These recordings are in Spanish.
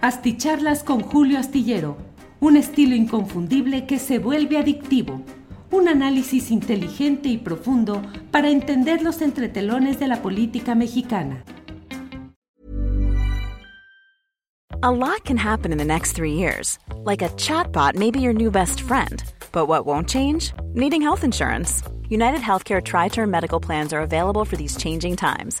Asticharlas con Julio Astillero, un estilo inconfundible que se vuelve adictivo. Un análisis inteligente y profundo para entender los entretelones de la política mexicana. A lot can happen in the next three years. Like a chatbot may be your new best friend. But what won't change? Needing health insurance. United Healthcare Tri Term Medical Plans are available for these changing times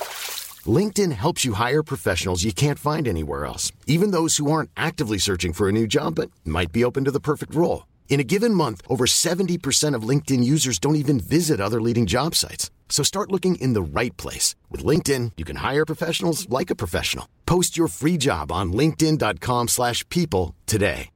LinkedIn helps you hire professionals you can't find anywhere else, even those who aren't actively searching for a new job but might be open to the perfect role. In a given month, over 70% of LinkedIn users don't even visit other leading job sites. So start looking in the right place. With LinkedIn, you can hire professionals like a professional. Post your free job on linkedin.com slash people today.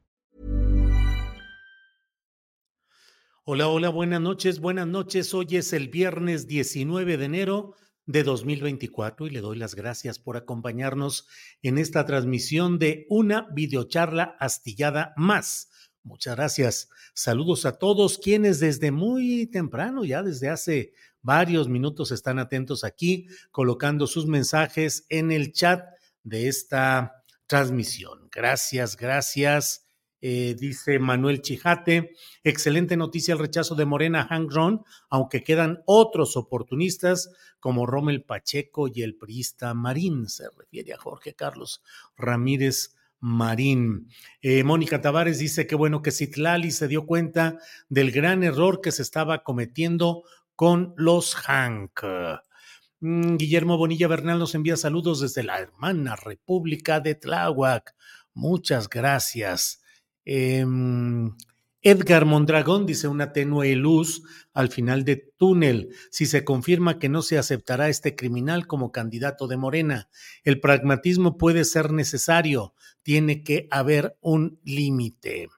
Hola, hola, buenas noches, buenas noches. Hoy es el viernes 19 de enero de 2024 y le doy las gracias por acompañarnos en esta transmisión de una videocharla astillada más. Muchas gracias. Saludos a todos quienes desde muy temprano, ya desde hace varios minutos, están atentos aquí, colocando sus mensajes en el chat de esta transmisión. Gracias, gracias. Eh, dice Manuel Chijate, excelente noticia el rechazo de Morena Hank Ron, aunque quedan otros oportunistas como Rommel Pacheco y el priista Marín, se refiere a Jorge Carlos Ramírez Marín. Eh, Mónica Tavares dice que bueno que Citlali se dio cuenta del gran error que se estaba cometiendo con los Hank. Mm, Guillermo Bonilla Bernal nos envía saludos desde la hermana República de Tláhuac. Muchas gracias. Em, Edgar Mondragón dice una tenue luz al final de túnel si se confirma que no se aceptará este criminal como candidato de Morena. El pragmatismo puede ser necesario, tiene que haber un límite.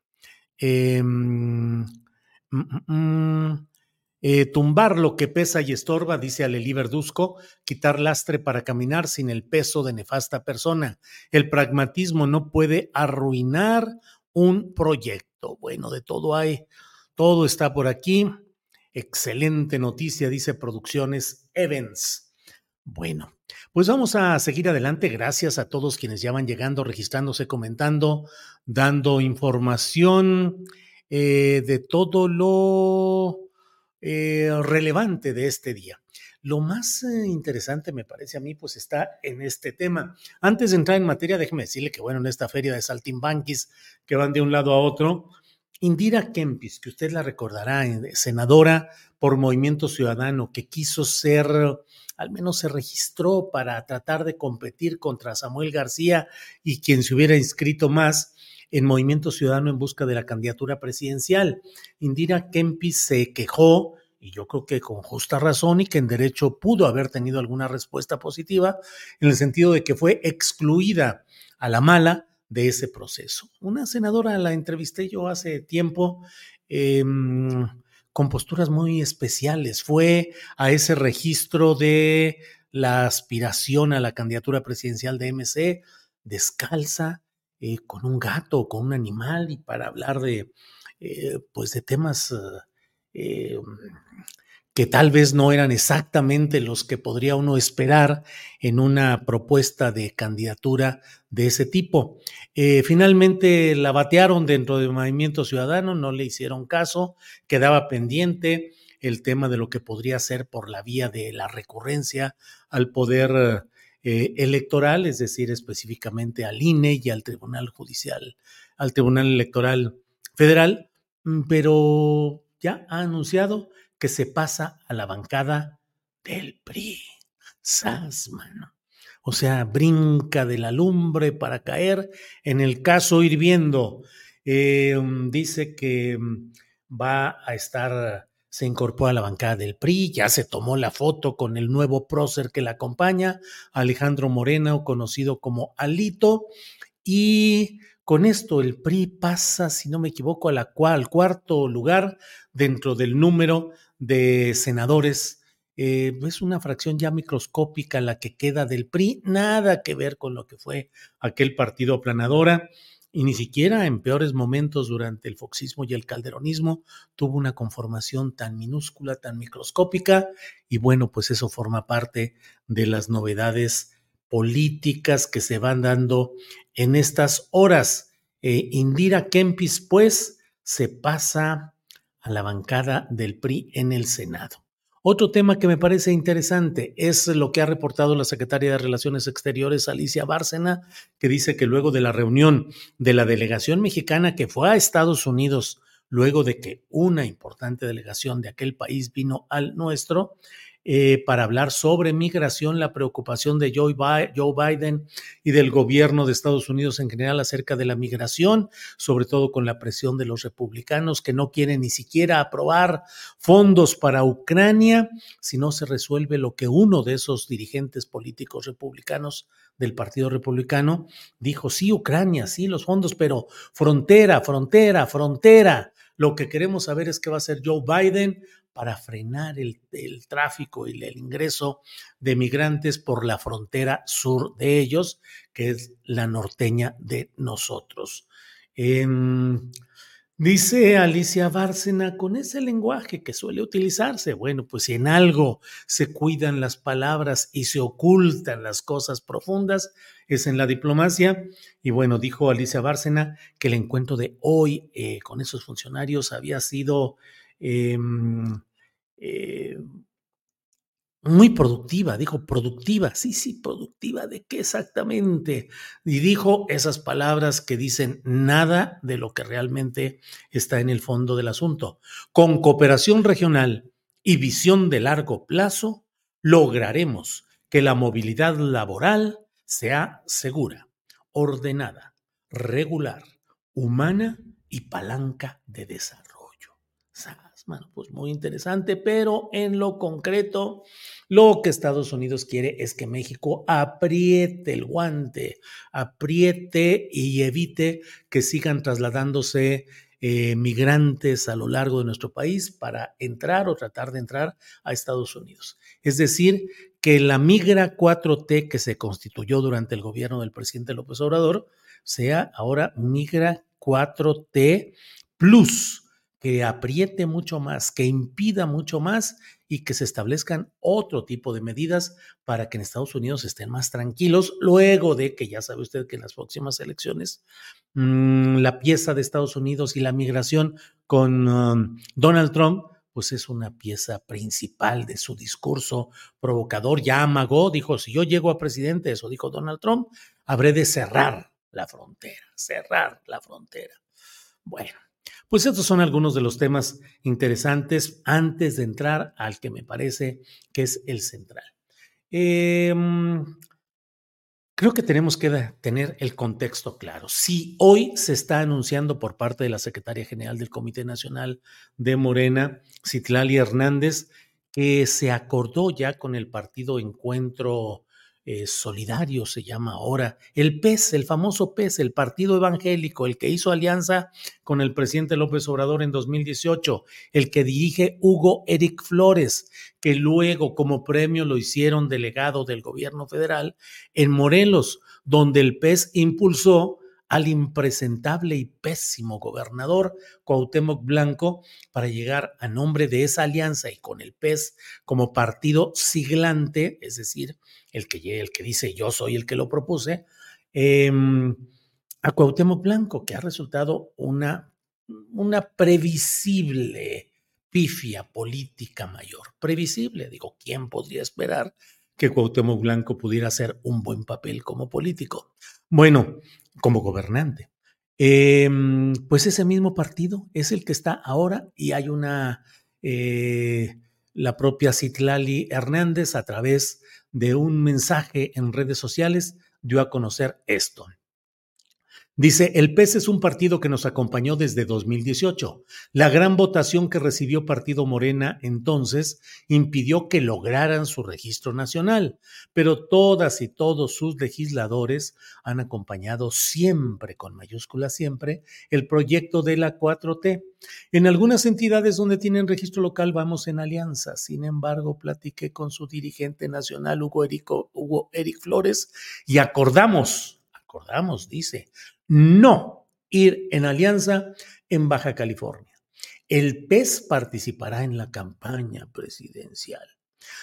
Em, mm, mm, mm, eh, tumbar lo que pesa y estorba, dice Aleli Verduzco, quitar lastre para caminar sin el peso de nefasta persona. El pragmatismo no puede arruinar un proyecto. Bueno, de todo hay, todo está por aquí. Excelente noticia, dice Producciones Evans. Bueno, pues vamos a seguir adelante. Gracias a todos quienes ya van llegando, registrándose, comentando, dando información eh, de todo lo eh, relevante de este día. Lo más eh, interesante, me parece a mí, pues está en este tema. Antes de entrar en materia, déjeme decirle que, bueno, en esta feria de Saltimbanquis, que van de un lado a otro, Indira Kempis, que usted la recordará, eh, senadora por Movimiento Ciudadano, que quiso ser, al menos se registró para tratar de competir contra Samuel García y quien se hubiera inscrito más en Movimiento Ciudadano en busca de la candidatura presidencial. Indira Kempis se quejó y yo creo que con justa razón y que en derecho pudo haber tenido alguna respuesta positiva, en el sentido de que fue excluida a la mala de ese proceso. Una senadora la entrevisté yo hace tiempo em, con posturas muy especiales. Fue a ese registro de la aspiración a la candidatura presidencial de MC descalza, eh, con un gato, con un animal y para hablar de, eh, pues de temas eh, que tal vez no eran exactamente los que podría uno esperar en una propuesta de candidatura de ese tipo. Eh, finalmente la batearon dentro del Movimiento Ciudadano, no le hicieron caso, quedaba pendiente el tema de lo que podría ser por la vía de la recurrencia al poder eh, electoral, es decir, específicamente al INE y al Tribunal Judicial, al Tribunal Electoral Federal, mm, pero ya ha anunciado que se pasa a la bancada del PRI. Sas, O sea, brinca de la lumbre para caer en el caso hirviendo. Eh, dice que mm, va a estar, se incorpora a la bancada del PRI, ya se tomó la foto con el nuevo prócer que la acompaña, Alejandro Moreno, conocido como Alito, y con esto el PRI pasa, si no me equivoco, a la al cuarto lugar dentro del número de senadores. Eh, es una fracción ya microscópica la que queda del PRI, nada que ver con lo que fue aquel partido aplanadora y ni siquiera en peores momentos durante el foxismo y el calderonismo tuvo una conformación tan minúscula, tan microscópica, y bueno, pues eso forma parte de las novedades políticas que se van dando en estas horas. Eh, Indira Kempis, pues, se pasa a la bancada del PRI en el Senado. Otro tema que me parece interesante es lo que ha reportado la secretaria de Relaciones Exteriores, Alicia Bárcena, que dice que luego de la reunión de la delegación mexicana que fue a Estados Unidos, luego de que una importante delegación de aquel país vino al nuestro, eh, para hablar sobre migración, la preocupación de Joe Biden y del gobierno de Estados Unidos en general acerca de la migración, sobre todo con la presión de los republicanos que no quieren ni siquiera aprobar fondos para Ucrania si no se resuelve lo que uno de esos dirigentes políticos republicanos del Partido Republicano dijo, sí, Ucrania, sí, los fondos, pero frontera, frontera, frontera. Lo que queremos saber es qué va a hacer Joe Biden para frenar el, tráfico y el ingreso de migrantes por la frontera sur de ellos, que es la norteña de nosotros. Em, dice Alicia Bárcena, con ese lenguaje que suele utilizarse, bueno, pues si en algo se cuidan las palabras y se ocultan las cosas profundas, es en la diplomacia. Y bueno, dijo Alicia Bárcena que el encuentro de hoy eh, con esos funcionarios había sido em, eh, muy productiva, dijo productiva, sí, sí, productiva, ¿de qué exactamente? Y dijo esas palabras que dicen nada de lo que realmente está en el fondo del asunto. Con cooperación regional y visión de largo plazo, lograremos que la movilidad laboral sea segura, ordenada, regular, humana y palanca de desarrollo. Bueno, pues muy interesante, pero en lo concreto, lo que Estados Unidos quiere es que México apriete el guante, apriete y evite que sigan trasladándose eh, migrantes a lo largo de nuestro país para entrar o tratar de entrar a Estados Unidos. Es decir, que la migra 4T que se constituyó durante el gobierno del presidente López Obrador sea ahora migra 4T plus que apriete mucho más, que impida mucho más y que se establezcan otro tipo de medidas para que en Estados Unidos estén más tranquilos luego de que ya sabe usted que en las próximas elecciones mm, la pieza de Estados Unidos y la migración con um, Donald Trump pues es una pieza principal de su discurso provocador. Ya amagó, dijo, si yo llego a presidente, eso dijo Donald Trump, habré de cerrar la frontera, cerrar la frontera. Bueno, pues estos son algunos de los temas interesantes antes de entrar al que me parece que es el central. Em, creo que tenemos que tener el contexto claro. Si hoy se está anunciando por parte de la secretaria general del Comité Nacional de Morena, Citlali Hernández, que se acordó ya con el partido Encuentro eh, solidario se llama ahora, el PES, el famoso PES, el Partido Evangélico, el que hizo alianza con el presidente López Obrador en 2018, el que dirige Hugo Eric Flores, que luego como premio lo hicieron delegado del gobierno federal en Morelos, donde el PES impulsó al impresentable y pésimo gobernador Cuauhtémoc Blanco para llegar a nombre de esa alianza y con el PES como partido siglante, es decir, el que, el que dice yo soy el que lo propuse, em, a Cuauhtémoc Blanco, que ha resultado una, una previsible pifia política mayor. Previsible, digo, ¿quién podría esperar que Cuauhtémoc Blanco pudiera hacer un buen papel como político? Bueno, como gobernante. Em, pues ese mismo partido es el que está ahora y hay una, eh, la propia Citlali Hernández a través de un mensaje en redes sociales dio a conocer esto. Dice, el PES es un partido que nos acompañó desde 2018. La gran votación que recibió Partido Morena entonces impidió que lograran su registro nacional, pero todas y todos sus legisladores han acompañado siempre, con mayúscula siempre, el proyecto de la 4T. En algunas entidades donde tienen registro local vamos en alianza. Sin embargo, platiqué con su dirigente nacional, Hugo Eric, Hugo Eric Flores, y acordamos, acordamos, dice, no ir en alianza en Baja California. El PES participará en la campaña presidencial.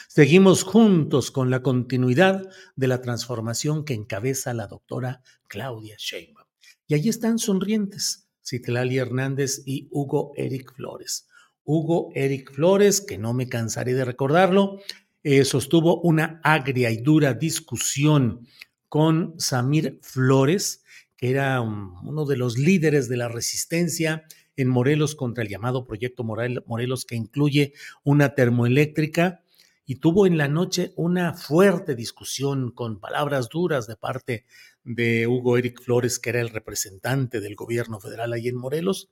Seguimos juntos con la continuidad de la transformación que encabeza la doctora Claudia Sheinbaum. Y allí están sonrientes Citlali Hernández y Hugo Eric Flores. Hugo Eric Flores, que no me cansaré de recordarlo, eh, sostuvo una agria y dura discusión con Samir Flores, que era uno de los líderes de la resistencia en Morelos contra el llamado Proyecto Morelos, que incluye una termoeléctrica, y tuvo en la noche una fuerte discusión con palabras duras de parte de Hugo Eric Flores, que era el representante del gobierno federal ahí en Morelos.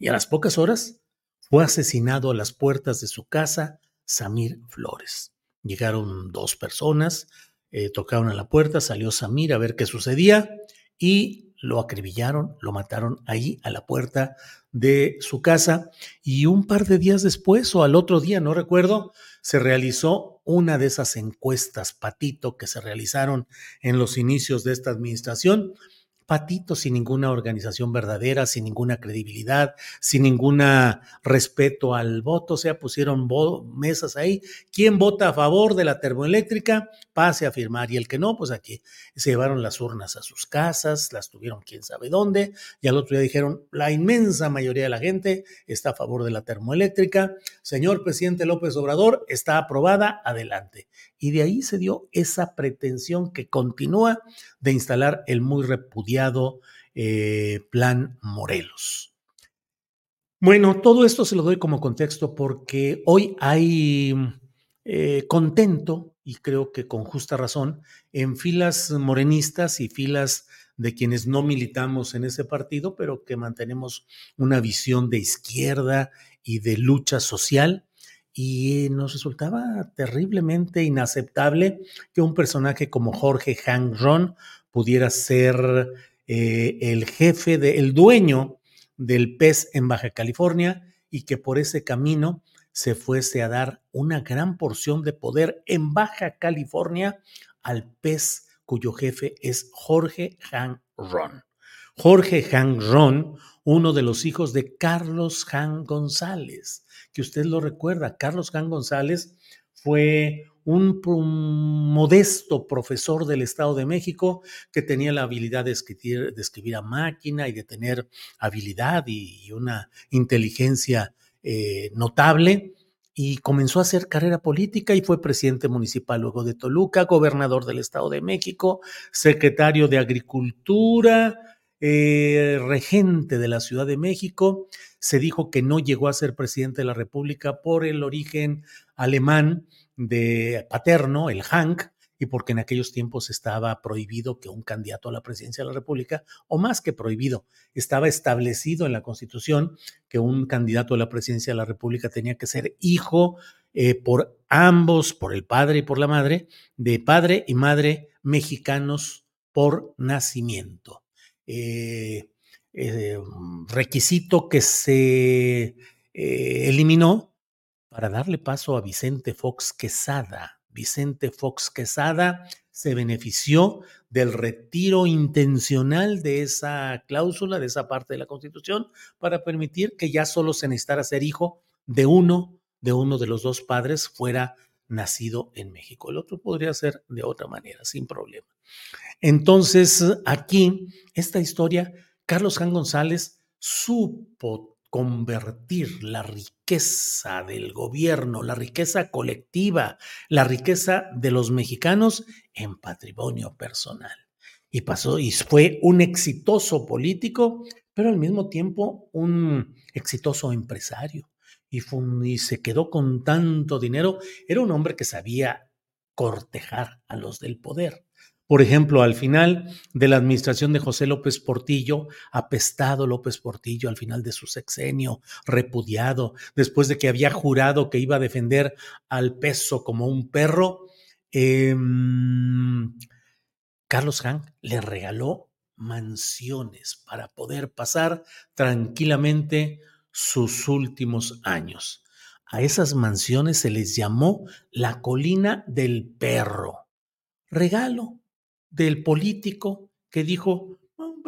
Y a las pocas horas fue asesinado a las puertas de su casa Samir Flores. Llegaron dos personas, eh, tocaron a la puerta, salió Samir a ver qué sucedía y lo acribillaron, lo mataron ahí a la puerta de su casa y un par de días después o al otro día, no recuerdo, se realizó una de esas encuestas patito que se realizaron en los inicios de esta administración patito sin ninguna organización verdadera, sin ninguna credibilidad, sin ningún respeto al voto, o sea, pusieron mesas ahí. ¿Quién vota a favor de la termoeléctrica? Pase a firmar. Y el que no, pues aquí se llevaron las urnas a sus casas, las tuvieron quién sabe dónde, y al otro día dijeron, la inmensa mayoría de la gente está a favor de la termoeléctrica. Señor presidente López Obrador, está aprobada, adelante. Y de ahí se dio esa pretensión que continúa de instalar el muy repudiado eh, Plan Morelos. Bueno, todo esto se lo doy como contexto porque hoy hay eh, contento, y creo que con justa razón, en filas morenistas y filas de quienes no militamos en ese partido, pero que mantenemos una visión de izquierda y de lucha social y nos resultaba terriblemente inaceptable que un personaje como Jorge Hang Ron pudiera ser eh, el jefe, de, el dueño del pez en Baja California y que por ese camino se fuese a dar una gran porción de poder en Baja California al pez cuyo jefe es Jorge Hang Ron. Jorge Hang Ron, uno de los hijos de Carlos Hang González, que usted lo recuerda. Carlos Jan González fue un, modesto profesor del Estado de México que tenía la habilidad de escribir, de escribir a máquina y de tener habilidad y, una inteligencia eh, notable y comenzó a hacer carrera política y fue presidente municipal luego de Toluca, gobernador del Estado de México, secretario de Agricultura, eh, regente de la Ciudad de México. Se dijo que no llegó a ser presidente de la República por el origen alemán de paterno, el Hank, y porque en aquellos tiempos estaba prohibido que un candidato a la presidencia de la República, o más que prohibido, estaba establecido en la Constitución que un candidato a la presidencia de la República tenía que ser hijo eh, por ambos, por el padre y por la madre, de padre y madre mexicanos por nacimiento. Eh, eh, requisito que se eh, eliminó para darle paso a Vicente Fox Quesada. Vicente Fox Quesada se benefició del retiro intencional de esa cláusula, de esa parte de la Constitución, para permitir que ya solo se necesitara ser hijo de uno, de uno de los dos padres fuera nacido en México. El otro podría ser de otra manera, sin problema. Entonces, aquí, esta historia, Carlos Jan González supo convertir la riqueza del gobierno, la riqueza colectiva, la riqueza de los mexicanos en patrimonio personal. Y pasó, y fue un exitoso político, pero al mismo tiempo un exitoso empresario. Y, y se quedó con tanto dinero. Era un hombre que sabía cortejar a los del poder Por ejemplo, al final de la administración de José López Portillo, apestado López Portillo al final de su sexenio, repudiado, después de que había jurado que iba a defender al peso como un perro, eh, Carlos Hank le regaló mansiones para poder pasar tranquilamente sus últimos años. A esas mansiones se les llamó la colina del perro. Regalo del político que dijo,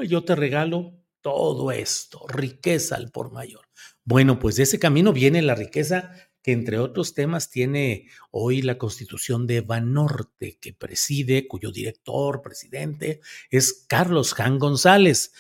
yo te regalo todo esto, riqueza al por mayor. Bueno, pues de ese camino viene la riqueza que entre otros temas tiene hoy la constitución de Banorte, que preside, cuyo director, presidente, es Carlos Jan González,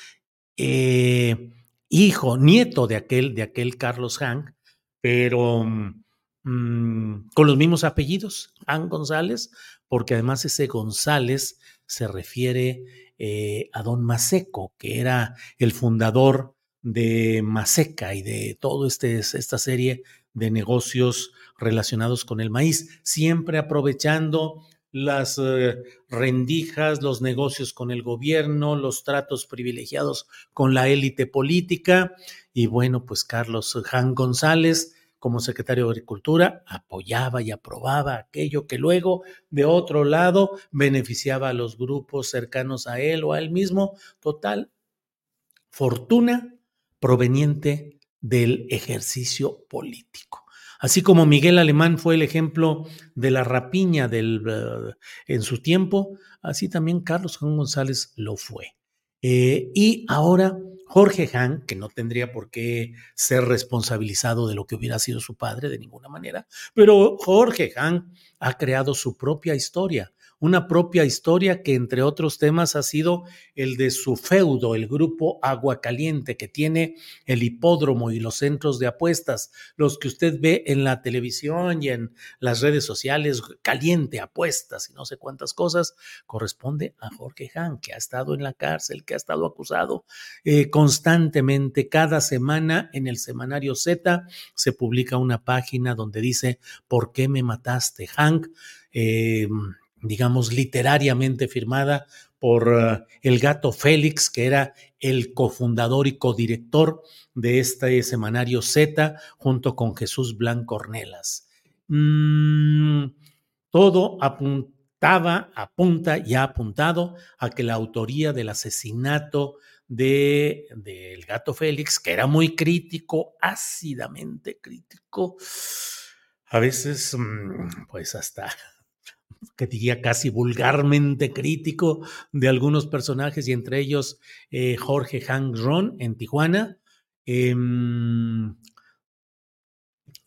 eh, hijo, nieto de aquel, de aquel Carlos Jan, pero mm, con los mismos apellidos, Jan González, porque además ese González se refiere eh, a don Maseco, que era el fundador de Maseca y de toda este, esta serie de negocios relacionados con el maíz, siempre aprovechando las eh, rendijas, los negocios con el gobierno, los tratos privilegiados con la élite política. Y bueno, pues Carlos Jan González como secretario de Agricultura, apoyaba y aprobaba aquello que luego, de otro lado, beneficiaba a los grupos cercanos a él o a él mismo. Total, fortuna proveniente del ejercicio político. Así como Miguel Alemán fue el ejemplo de la rapiña del, eh, en su tiempo, así también Carlos Juan González lo fue. Eh, y ahora Jorge Han, que no tendría por qué ser responsabilizado de lo que hubiera sido su padre de ninguna manera, pero Jorge Han ha creado su propia historia una propia historia que entre otros temas ha sido el de su feudo, el grupo Agua Caliente, que tiene el hipódromo y los centros de apuestas, los que usted ve en la televisión y en las redes sociales, caliente, apuestas y no sé cuántas cosas, corresponde a Jorge Han, que ha estado en la cárcel, que ha estado acusado eh, constantemente. Cada semana en el semanario Z se publica una página donde dice, ¿por qué me mataste, Hank? Eh, digamos, literariamente firmada por eh, el gato Félix, que era el cofundador y codirector de este semanario Z, junto con Jesús Blanco Ornelas. Mm, todo apuntaba, apunta y ha apuntado a que la autoría del asesinato del de, gato Félix, que era muy crítico, ácidamente crítico, a veces, mm, pues hasta que diría casi vulgarmente crítico de algunos personajes y entre ellos eh, Jorge Hank Ron en Tijuana. Em,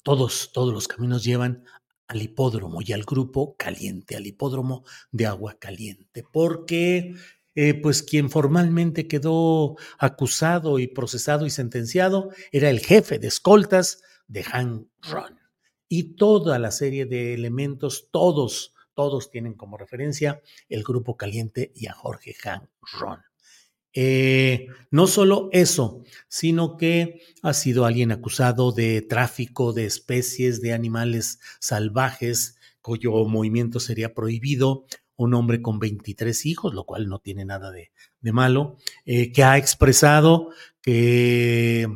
todos, todos los caminos llevan al hipódromo y al grupo caliente, al hipódromo de agua caliente, porque eh, pues quien formalmente quedó acusado y procesado y sentenciado era el jefe de escoltas de Hank Ron. Y toda la serie de elementos, todos todos tienen como referencia el Grupo Caliente y a Jorge Han Ron. Eh, no solo eso, sino que ha sido alguien acusado de tráfico de especies de animales salvajes cuyo movimiento sería prohibido, un hombre con 23 hijos, lo cual no tiene nada de, malo, eh, que ha expresado que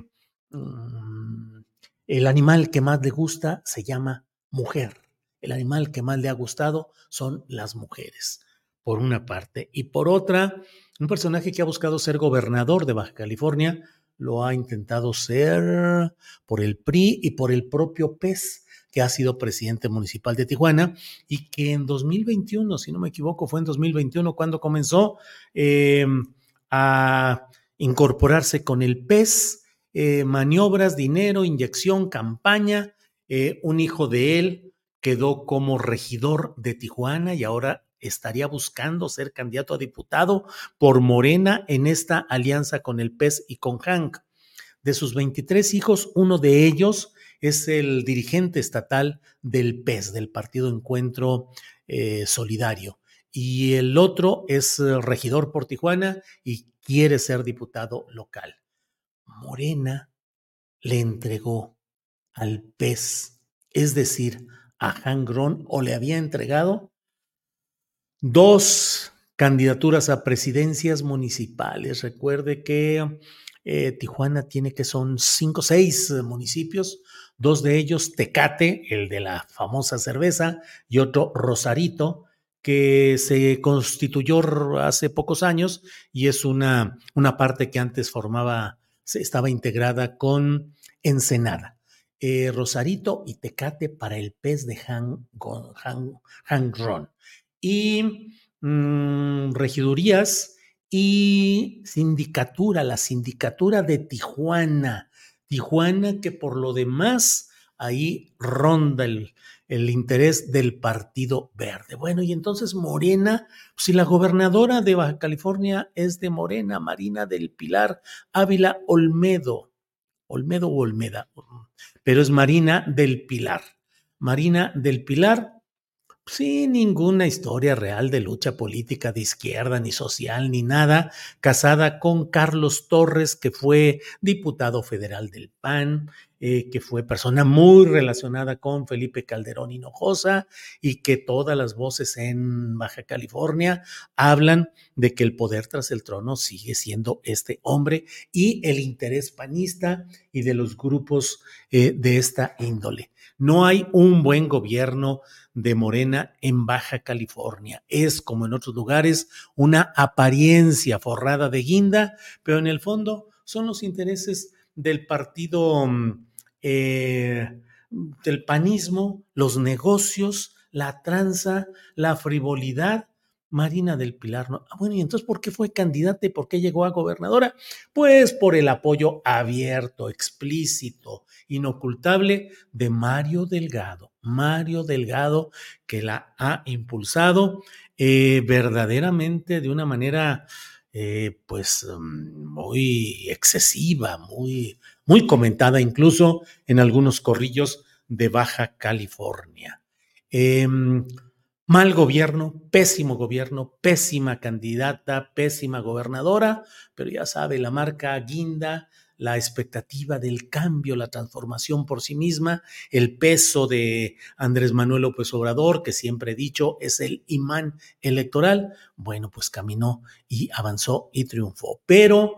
mm, el animal que más le gusta se llama mujer el animal que más le ha gustado son las mujeres, por una parte. Y por otra, un personaje que ha buscado ser gobernador de Baja California, lo ha intentado ser por el PRI y por el propio PES, que ha sido presidente municipal de Tijuana y que en 2021, si no me equivoco, fue en 2021 cuando comenzó em, a incorporarse con el PES, eh, maniobras, dinero, inyección, campaña. Eh, un hijo de él quedó como regidor de Tijuana y ahora estaría buscando ser candidato a diputado por Morena en esta alianza con el PES y con Hank. De sus 23 hijos, uno de ellos es el dirigente estatal del PES, del Partido Encuentro eh, Solidario, y el otro es eh, regidor por Tijuana y quiere ser diputado local. Morena le entregó al PES, es decir, a Han Gron o le había entregado dos candidaturas a presidencias municipales. Recuerde que eh, Tijuana tiene que son cinco, seis municipios, dos de ellos Tecate, el de la famosa cerveza, y otro Rosarito, que se constituyó hace pocos años y es una, una parte que antes formaba, estaba integrada con Ensenada. Eh, Rosarito y Tecate para el pez de Hangron. Y mm, regidurías y sindicatura, la sindicatura de Tijuana. Tijuana que por lo demás ahí ronda el, el interés del Partido Verde. Bueno, y entonces Morena, si la gobernadora de Baja California es de Morena, Marina del Pilar Ávila Olmedo, Olmedo o Olmeda, pero es Marina del Pilar. Marina del Pilar sin ninguna historia real de lucha política de izquierda, ni social, ni nada, casada con Carlos Torres, que fue diputado federal del PAN, eh, que fue persona muy relacionada con Felipe Calderón Hinojosa y que todas las voces en Baja California hablan de que el poder tras el trono sigue siendo este hombre y el interés panista y de los grupos eh, de esta índole. No hay un buen gobierno de Morena en Baja California. Es, como en otros lugares, una apariencia forrada de guinda, pero en el fondo son los intereses del partido mm, eh, del panismo, los negocios, la tranza, la frivolidad. Marina del Pilar, ¿no? Ah, bueno, y entonces, ¿por qué fue candidata y por qué llegó a gobernadora? Pues por el apoyo abierto, explícito, inocultable de Mario Delgado. Mario Delgado, que la ha impulsado eh, verdaderamente de una manera, eh, pues, mm, muy excesiva, muy muy comentada incluso en algunos corrillos de Baja California. Em, mal gobierno, pésimo gobierno, pésima candidata, pésima gobernadora, pero ya sabe, la marca guinda la expectativa del cambio, la transformación por sí misma, el peso de Andrés Manuel López Obrador, que siempre he dicho es el imán electoral, bueno, pues caminó y avanzó y triunfó, pero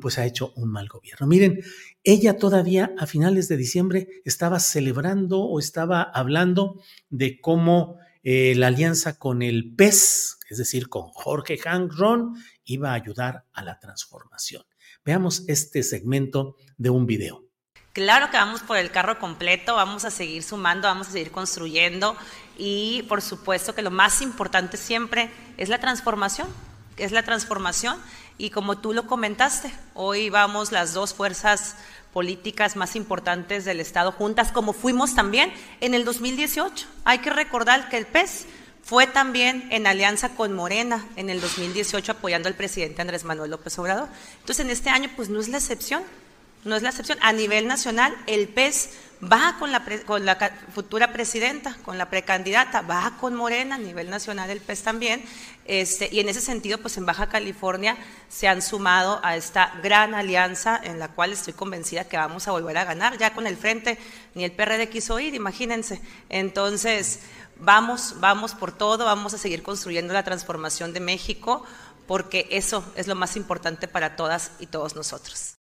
pues ha hecho un mal gobierno. Miren, ella todavía a finales de diciembre estaba celebrando o estaba hablando de cómo eh, la alianza con el PES, es decir, con Jorge Hangron, iba a ayudar a la transformación. Veamos este segmento de un video. Claro que vamos por el carro completo, vamos a seguir sumando, vamos a seguir construyendo y por supuesto que lo más importante siempre es la transformación, es la transformación y como tú lo comentaste, hoy vamos las dos fuerzas políticas más importantes del Estado juntas, como fuimos también en el 2018. Hay que recordar que el PES fue también en alianza con Morena en el 2018 apoyando al presidente Andrés Manuel López Obrador. Entonces, en este año, pues no es la excepción, no es la excepción. A nivel nacional, el PES va con la, con la futura presidenta, con la precandidata, va con Morena, a nivel nacional el PES también, este, y en ese sentido, pues en Baja California se han sumado a esta gran alianza en la cual estoy convencida que vamos a volver a ganar, ya con el frente ni el PRD quiso ir, imagínense. Entonces, vamos, vamos por todo, vamos a seguir construyendo la transformación de México, porque eso es lo más importante para todas y todos nosotros.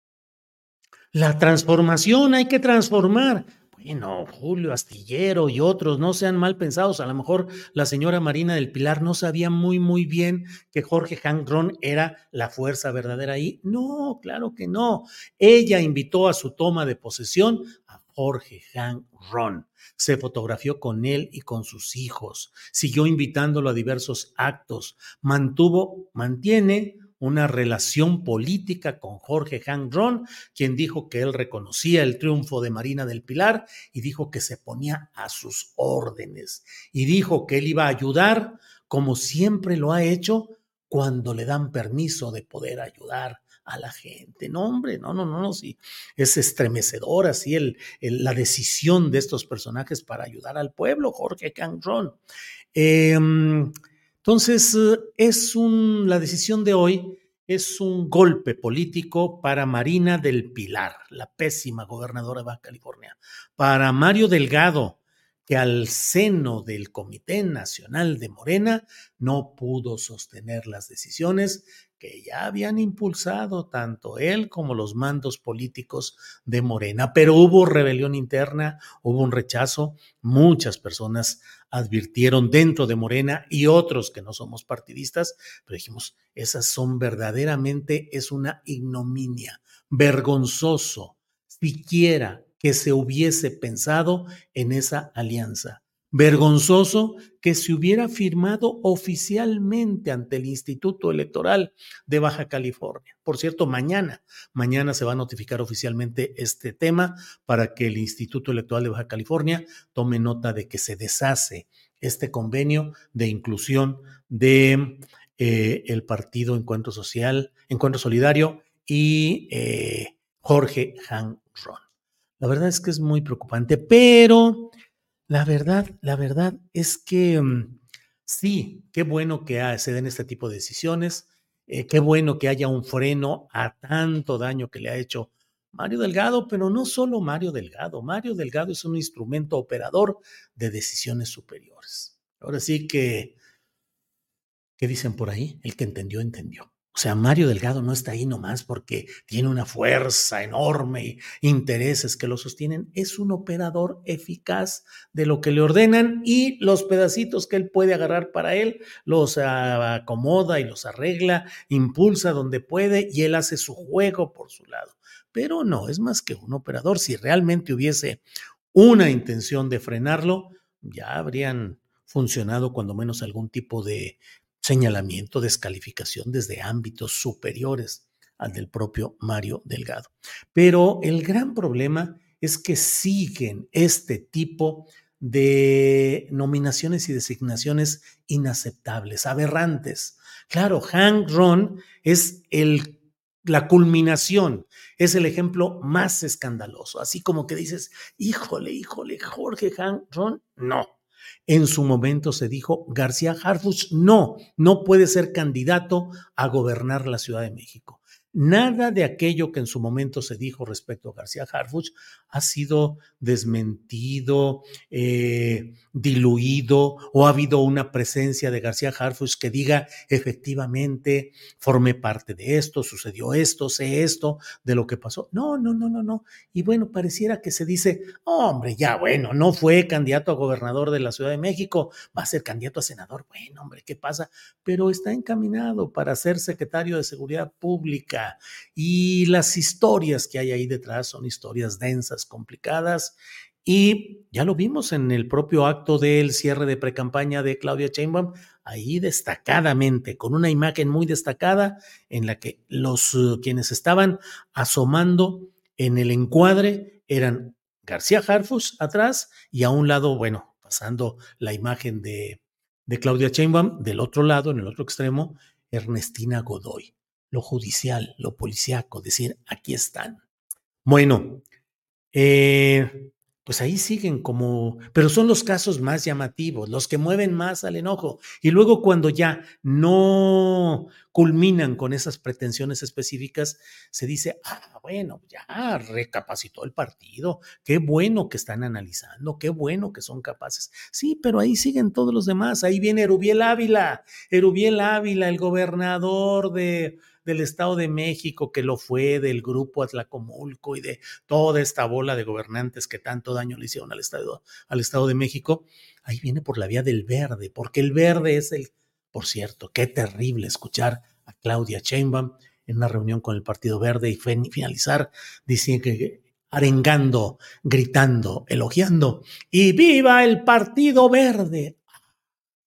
La transformación, hay que transformar. Bueno, Julio Astillero y otros, no sean mal pensados. A lo mejor la señora Marina del Pilar no sabía muy, muy bien que Jorge Hangron era la fuerza verdadera ahí. No, claro que no. Ella invitó a su toma de posesión a Jorge Hangron se fotografió con él y con sus hijos, siguió invitándolo a diversos actos, mantuvo, mantiene una relación política con Jorge Hangron, quien dijo que él reconocía el triunfo de Marina del Pilar y dijo que se ponía a sus órdenes y dijo que él iba a ayudar como siempre lo ha hecho cuando le dan permiso de poder ayudar a la gente. No, hombre, no, no, no, no, sí. Es estremecedor así el, la decisión de estos personajes para ayudar al pueblo, Jorge Cangron. Em, entonces, es un, la decisión de hoy es un golpe político para Marina del Pilar, la pésima gobernadora de Baja California, para Mario Delgado, que al seno del Comité Nacional de Morena no pudo sostener las decisiones que ya habían impulsado tanto él como los mandos políticos de Morena. Pero hubo rebelión interna, hubo un rechazo, muchas personas advirtieron dentro de Morena y otros que no somos partidistas, pero dijimos, esas son verdaderamente, es una ignominia, vergonzoso, siquiera que se hubiese pensado en esa alianza. Vergonzoso que se hubiera firmado oficialmente ante el Instituto Electoral de Baja California. Por cierto, mañana, mañana se va a notificar oficialmente este tema para que el Instituto Electoral de Baja California tome nota de que se deshace este convenio de inclusión de eh, el partido Encuentro Social, Encuentro Solidario y eh, Jorge Han Ron. La verdad es que es muy preocupante, pero la verdad, la verdad es que mm, sí, qué bueno que se den este tipo de decisiones, eh, qué bueno que haya un freno a tanto daño que le ha hecho Mario Delgado, pero no solo Mario Delgado, Mario Delgado es un instrumento operador de decisiones superiores. Ahora sí que, ¿qué dicen por ahí? El que entendió, entendió. O sea, Mario Delgado no está ahí nomás porque tiene una fuerza enorme y intereses que lo sostienen. Es un operador eficaz de lo que le ordenan y los pedacitos que él puede agarrar para él los acomoda y los arregla, impulsa donde puede y él hace su juego por su lado. Pero no, es más que un operador. Si realmente hubiese una intención de frenarlo, ya habrían funcionado cuando menos algún tipo de señalamiento, descalificación desde ámbitos superiores al del propio Mario Delgado. Pero el gran problema es que siguen este tipo de nominaciones y designaciones inaceptables, aberrantes. Claro, Hank Ron es el, la culminación, es el ejemplo más escandaloso, así como que dices, híjole, híjole, Jorge Hank Ron, no. En su momento se dijo, García Harfuch no, no puede ser candidato a gobernar la Ciudad de México. Nada de aquello que en su momento se dijo respecto a García Harfuch ha sido desmentido, eh, diluido o ha habido una presencia de García Harfuch que diga efectivamente formé parte de esto, sucedió esto, sé esto de lo que pasó. No, no, no, no, no. Y bueno, pareciera que se dice, hombre, ya bueno, no fue candidato a gobernador de la Ciudad de México, va a ser candidato a senador. Bueno, hombre, ¿qué pasa? Pero está encaminado para ser secretario de Seguridad Pública y las historias que hay ahí detrás son historias densas, complicadas y ya lo vimos en el propio acto del cierre de precampaña de Claudia Sheinbaum, ahí destacadamente, con una imagen muy destacada en la que los uh, quienes estaban asomando en el encuadre eran García Harfus atrás y a un lado, bueno, pasando la imagen de, de Claudia Sheinbaum, del otro lado, en el otro extremo, Ernestina Godoy. Lo judicial, lo policíaco, decir, aquí están. Bueno, eh, pues ahí siguen como, pero son los casos más llamativos, los que mueven más al enojo. Y luego cuando ya no culminan con esas pretensiones específicas, se dice, ah, bueno, ya recapacitó el partido, qué bueno que están analizando, qué bueno que son capaces. Sí, pero ahí siguen todos los demás, ahí viene Erubiel Ávila, Erubiel Ávila, el gobernador de del Estado de México, que lo fue del grupo Atlacomulco y de toda esta bola de gobernantes que tanto daño le hicieron al Estado, al Estado de México, ahí viene por la vía del verde, porque el verde es el, por cierto, qué terrible escuchar a Claudia Sheinbaum en una reunión con el Partido Verde y finalizar diciendo que arengando, gritando, elogiando, y viva el Partido Verde.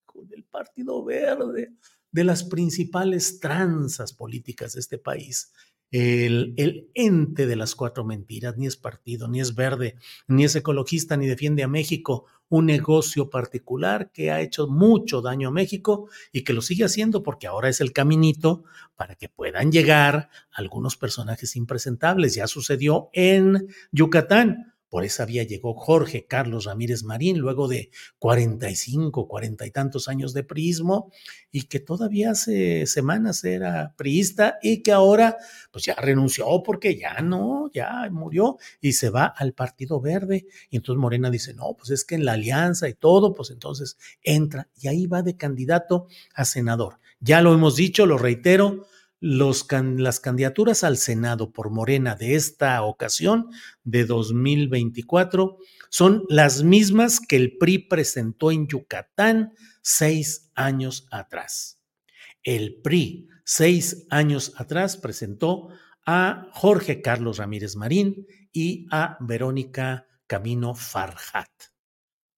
Con el Partido Verde de las principales tranzas políticas de este país. El, el, ente de las cuatro mentiras, ni es partido, ni es verde, ni es ecologista, ni defiende a México, un negocio particular que ha hecho mucho daño a México y que lo sigue haciendo porque ahora es el caminito para que puedan llegar algunos personajes impresentables. Ya sucedió en Yucatán por esa vía llegó Jorge Carlos Ramírez Marín, luego de 45, cuarenta y tantos años de priismo, y que todavía hace semanas era priista y que ahora pues ya renunció porque ya no, ya murió y se va al Partido Verde. Y entonces Morena dice, no, pues es que en la alianza y todo, pues entonces entra y ahí va de candidato a senador. Ya lo hemos dicho, lo reitero, las candidaturas al Senado por Morena de esta ocasión, de 2024, son las mismas que el PRI presentó en Yucatán seis años atrás. El PRI, seis años atrás, presentó a Jorge Carlos Ramírez Marín y a Verónica Camino Farjat.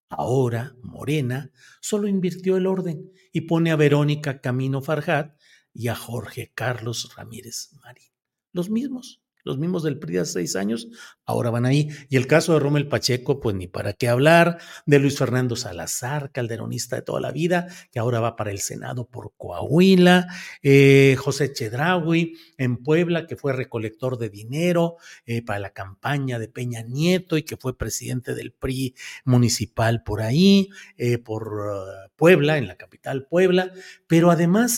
Ahora Morena solo invirtió el orden y pone a Verónica Camino Farjat y a Jorge Carlos Ramírez Marín. Los mismos, los mismos del PRI hace seis años, ahora van ahí. Y el caso de Rommel Pacheco, pues ni para qué hablar, de Luis Fernando Salazar, calderonista de toda la vida, que ahora va para el Senado por Coahuila, eh, José Chedraui en Puebla, que fue recolector de dinero eh, para la campaña de Peña Nieto y que fue presidente del PRI municipal por ahí, eh, por Puebla, en la capital Puebla, pero además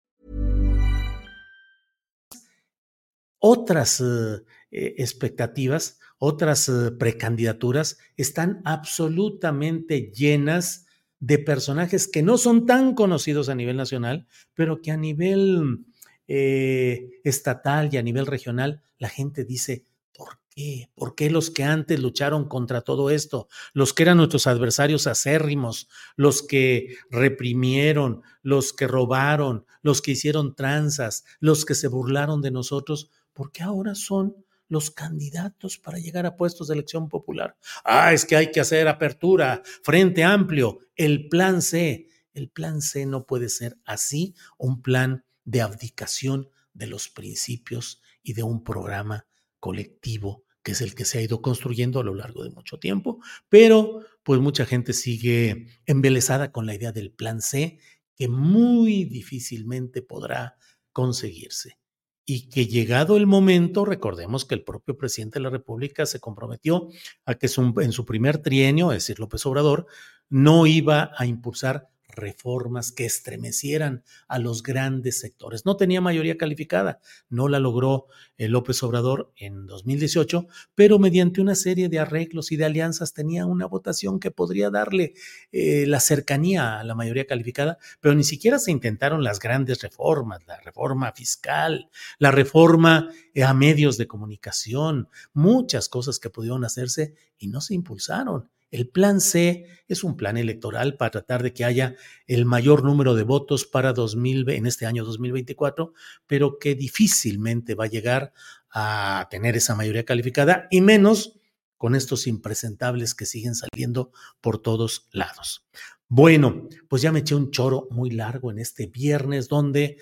Otras uh, expectativas otras eh, precandidaturas están absolutamente llenas de personajes que no son tan conocidos a nivel nacional, pero que a nivel eh, estatal y a nivel regional la gente dice, ¿por qué? ¿Por qué los que antes lucharon contra todo esto, los que eran nuestros adversarios acérrimos, los que reprimieron, los que robaron, los que hicieron tranzas, los que se burlaron de nosotros, ¿por qué ahora son los candidatos para llegar a puestos de elección popular. Ah, es que hay que hacer apertura, frente amplio, el plan C. El plan C no puede ser así, un plan de abdicación de los principios y de un programa colectivo que es el que se ha ido construyendo a lo largo de mucho tiempo, pero pues mucha gente sigue embelesada con la idea del plan C que muy difícilmente podrá conseguirse y que llegado el momento, recordemos que el propio presidente de la República se comprometió a que en su primer trienio, es decir, López Obrador, no iba a impulsar reformas que estremecieran a los grandes sectores. No tenía mayoría calificada, no la logró eh, López Obrador en 2018, pero mediante una serie de arreglos y de alianzas tenía una votación que podría darle eh, la cercanía a la mayoría calificada, pero ni siquiera se intentaron las grandes reformas, la reforma fiscal, la reforma eh, a medios de comunicación, muchas cosas que pudieron hacerse y no se impulsaron. El plan C es un plan electoral para tratar de que haya el mayor número de votos para 2000, en este año 2024, pero que difícilmente va a llegar a tener esa mayoría calificada y menos con estos impresentables que siguen saliendo por todos lados. Bueno, pues ya me eché un choro muy largo en este viernes donde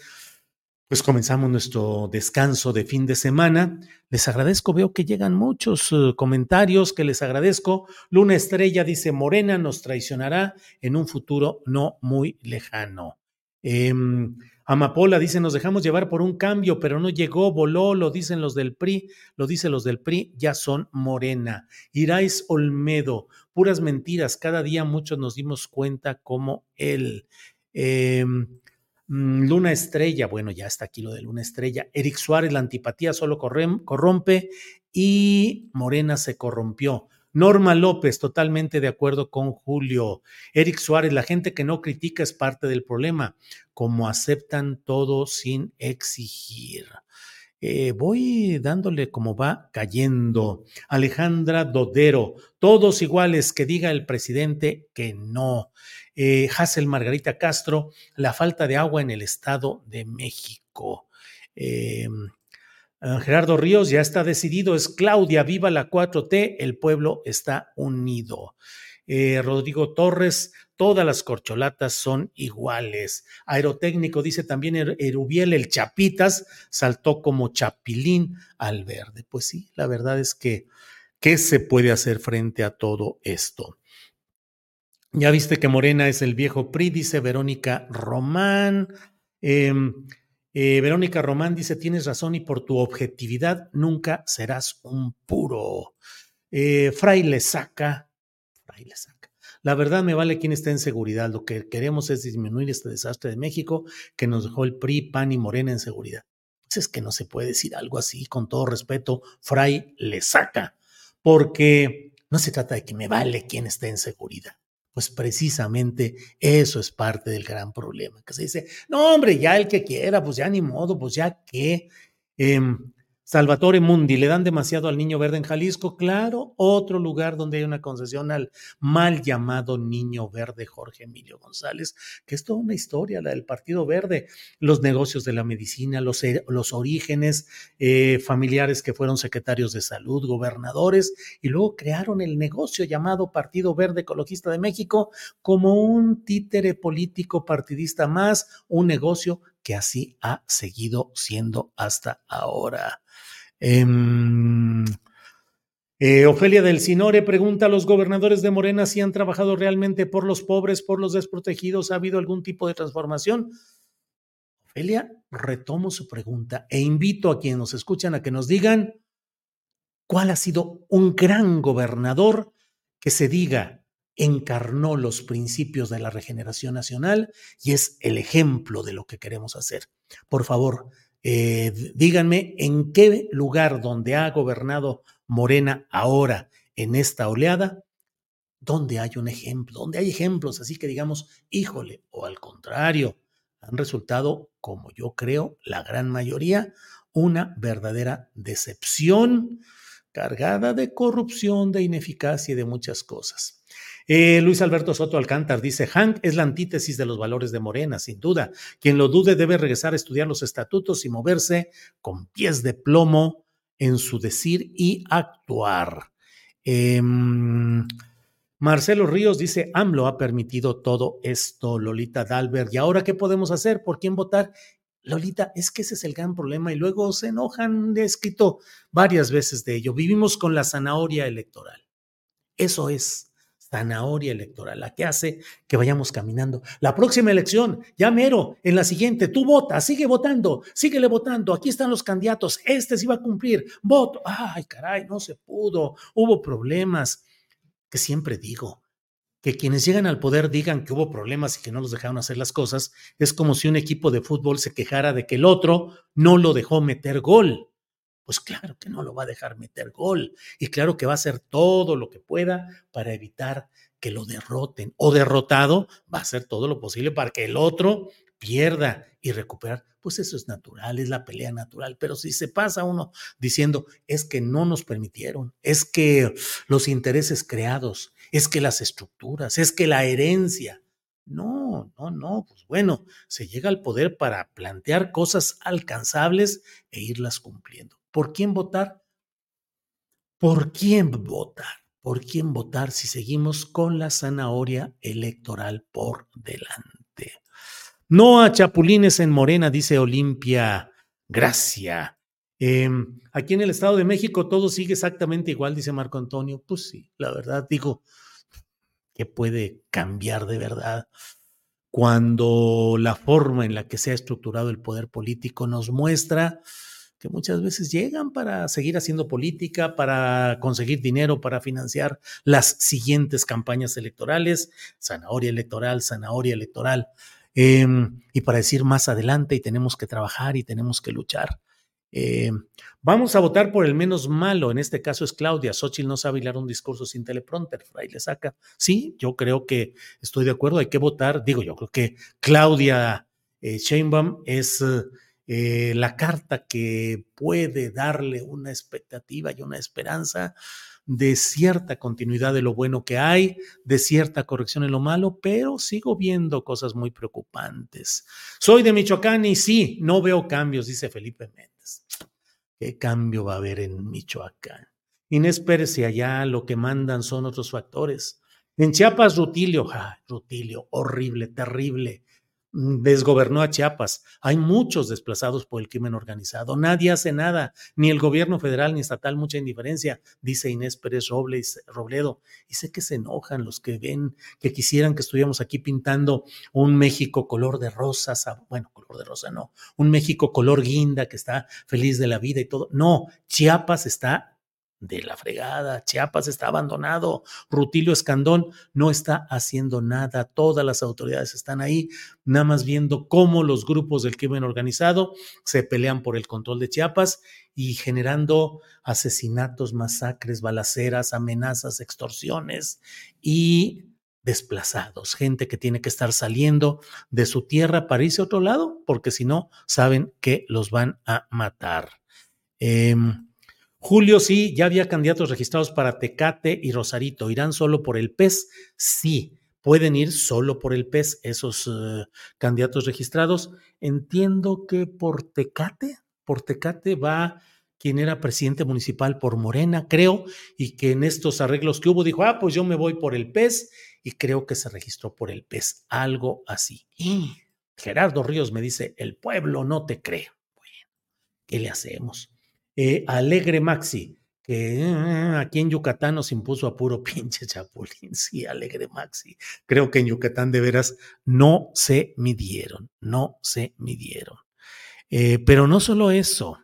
pues comenzamos nuestro descanso de fin de semana. Les agradezco, veo que llegan muchos eh, comentarios que les agradezco. Luna Estrella dice, Morena nos traicionará en un futuro no muy lejano. Em, Amapola dice, nos dejamos llevar por un cambio, pero no llegó, voló, lo dicen los del PRI, lo dicen los del PRI, ya son Morena. Irais Olmedo, puras mentiras, cada día muchos nos dimos cuenta como él. Mm, Luna Estrella, bueno, ya está aquí lo de Luna Estrella. Eric Suárez, la antipatía solo corrompe y Morena se corrompió. Norma López, totalmente de acuerdo con Julio. Eric Suárez, la gente que no critica es parte del problema, como aceptan todo sin exigir. Eh, voy dándole como va cayendo. Alejandra Dodero, todos iguales, que diga el presidente que no. Eh, Hassel Margarita Castro, la falta de agua en el Estado de México. Eh, Ah, Gerardo Ríos ya está decidido, es Claudia, viva la 4T, el pueblo está unido. Eh, Rodrigo Torres, todas las corcholatas son iguales. Aerotécnico dice también Erubiel, el Chapitas, saltó como chapilín al verde. Pues sí, la verdad es que, ¿qué se puede hacer frente a todo esto? Ya viste que Morena es el viejo PRI, dice Verónica Román. Eh, eh, Verónica Román dice, tienes razón y por tu objetividad nunca serás un puro. Eh, Fraile saca. La verdad me vale quien está en seguridad. Lo que queremos es disminuir este desastre de México que nos dejó el PRI, PAN y Morena en seguridad. Pues es que no se puede decir algo así, con todo respeto, Fray le saca, porque no se trata de que me vale quien está en seguridad. Pues precisamente eso es parte del gran problema, que se dice, no hombre, ya el que quiera, pues ya ni modo, pues ya que... Em, Salvatore Mundi, le dan demasiado al Niño Verde en Jalisco, claro, otro lugar donde hay una concesión al mal llamado Niño Verde Jorge Emilio González, que es toda una historia, la del Partido Verde, los negocios de la medicina, los, orígenes eh, familiares que fueron secretarios de salud, gobernadores, y luego crearon el negocio llamado Partido Verde Ecologista de México como un títere político partidista más, un negocio que así ha seguido siendo hasta ahora. Em, eh, Ofelia del Sinore pregunta los gobernadores de Morena si han trabajado realmente por los pobres, por los desprotegidos. ¿Ha habido algún tipo de transformación? Ofelia, retomo su pregunta e invito a quienes nos escuchan a que nos digan cuál ha sido un gran gobernador que se diga encarnó los principios de la regeneración nacional y es el ejemplo de lo que queremos hacer. Por favor, eh, díganme en qué lugar donde ha gobernado Morena ahora en esta oleada, donde hay un ejemplo, donde hay ejemplos, así que digamos, híjole, o al contrario, han resultado, como yo creo, la gran mayoría, una verdadera decepción cargada de corrupción, de ineficacia y de muchas cosas. Eh, Luis Alberto Soto Alcántar dice, Hank es la antítesis de los valores de Morena, sin duda. Quien lo dude debe regresar a estudiar los estatutos y moverse con pies de plomo en su decir y actuar. Em, Marcelo Ríos dice, AMLO ha permitido todo esto, Lolita Dalbert. ¿Y ahora qué podemos hacer? ¿Por quién votar? Lolita, es que ese es el gran problema y luego se enojan, he escrito varias veces de ello. Vivimos con la zanahoria electoral. Eso es zanahoria electoral, la que hace que vayamos caminando. La próxima elección, ya mero, en la siguiente, tú vota, sigue votando, síguele votando, aquí están los candidatos, este sí va a cumplir, voto. Ay, caray, no se pudo, hubo problemas. Que siempre digo, que quienes llegan al poder digan que hubo problemas y que no los dejaron hacer las cosas, es como si un equipo de fútbol se quejara de que el otro no lo dejó meter gol pues claro que no lo va a dejar meter gol y claro que va a hacer todo lo que pueda para evitar que lo derroten o derrotado va a hacer todo lo posible para que el otro pierda y recuperar. Pues eso es natural, es la pelea natural, pero si se pasa uno diciendo es que no nos permitieron, es que los intereses creados, es que las estructuras, es que la herencia, no, no, no, pues bueno, se llega al poder para plantear cosas alcanzables e irlas cumpliendo. ¿Por quién votar? ¿Por quién votar? ¿Por quién votar si seguimos con la zanahoria electoral por delante? No a chapulines en Morena, dice Olimpia. Gracia. Em, aquí en el Estado de México todo sigue exactamente igual, dice Marco Antonio. Pues sí, la verdad, digo, que puede cambiar de verdad cuando la forma en la que se ha estructurado el poder político nos muestra que muchas veces llegan para seguir haciendo política, para conseguir dinero, para financiar las siguientes campañas electorales, zanahoria electoral, zanahoria electoral. Em, y para decir más adelante y tenemos que trabajar y tenemos que luchar. Em, vamos a votar por el menos malo, en este caso es Claudia. Xochitl no sabe hilar un discurso sin teleprompter, Fray le saca. Sí, yo creo que estoy de acuerdo, hay que votar. Digo, yo creo que Claudia eh, Sheinbaum es eh, la carta que puede darle una expectativa y una esperanza de cierta continuidad de lo bueno que hay, de cierta corrección en lo malo, pero sigo viendo cosas muy preocupantes. Soy de Michoacán y sí, no veo cambios, dice Felipe Méndez. ¿Qué cambio va a haber en Michoacán? Inés Pérez y allá lo que mandan son otros factores. En Chiapas, Rutilio, Rutilio, horrible, terrible. Mm, desgobernó a Chiapas. Hay muchos desplazados por el crimen organizado. Nadie hace nada, ni el gobierno federal ni estatal, mucha indiferencia, dice Inés Pérez Robledo. Y sé que se enojan los que ven, que quisieran que estuviéramos aquí pintando un México color de rosas, bueno, color de rosa no, un México color guinda que está feliz de la vida y todo. No, Chiapas está de la fregada. Chiapas está abandonado. Rutilio Escandón no está haciendo nada. Todas las autoridades están ahí, nada más viendo cómo los grupos del crimen organizado se pelean por el control de Chiapas y generando asesinatos, masacres, balaceras, amenazas, extorsiones y desplazados, gente que tiene que estar saliendo de su tierra para irse a otro lado, porque si no, saben que los van a matar. Eh, Julio, sí, ya había candidatos registrados para Tecate y Rosarito. ¿Irán solo por el PES? Sí, pueden ir solo por el PES esos uh, candidatos registrados. Entiendo que por Tecate, por Tecate va quien era presidente municipal por Morena, creo, y que en estos arreglos que hubo dijo, ah, pues yo me voy por el PES y creo que se registró por el PES, algo así. Y Gerardo Ríos me dice, el pueblo no te cree. Bueno, ¿qué le hacemos? Eh, Alegre Maxi, que eh, aquí en Yucatán nos impuso a puro pinche chapulín. Sí, Alegre Maxi. Creo que en Yucatán de veras no se midieron, no se midieron. Eh, pero no solo eso.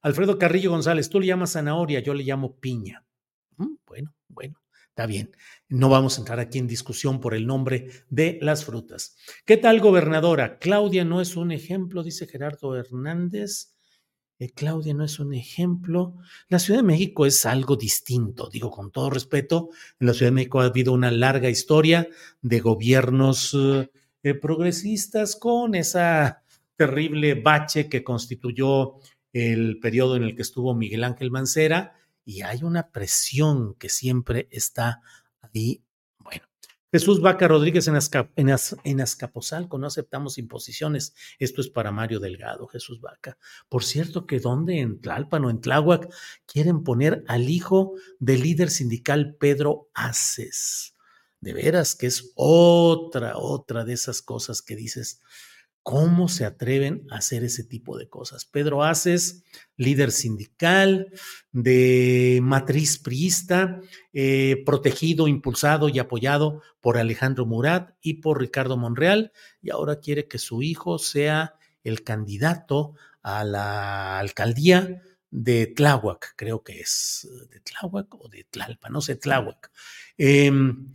Alfredo Carrillo González, tú le llamas zanahoria, yo le llamo piña. Mm, bueno, bueno, está bien. No vamos a entrar aquí en discusión por el nombre de las frutas. ¿Qué tal, gobernadora? Claudia no es un ejemplo, dice Gerardo Hernández. Eh, Claudia no es un ejemplo. La Ciudad de México es algo distinto, digo con todo respeto. En la Ciudad de México ha habido una larga historia de gobiernos eh, eh, progresistas con esa terrible bache que constituyó el periodo en el que estuvo Miguel Ángel Mancera y hay una presión que siempre está ahí Jesús Vaca Rodríguez en, en, Azcapotzalco, no aceptamos imposiciones. Esto es para Mario Delgado, Jesús Vaca. Por cierto, que donde en Tlalpan o en Tláhuac quieren poner al hijo del líder sindical Pedro Aces. De veras que es otra, otra de esas cosas que dices, ¿Cómo se atreven a hacer ese tipo de cosas? Pedro Aces, líder sindical de matriz priista, eh, protegido, impulsado y apoyado por Alejandro Murat y por Ricardo Monreal, y ahora quiere que su hijo sea el candidato a la alcaldía de Tláhuac, creo que es de Tláhuac o de Tlalpa, no sé, Tláhuac. Em,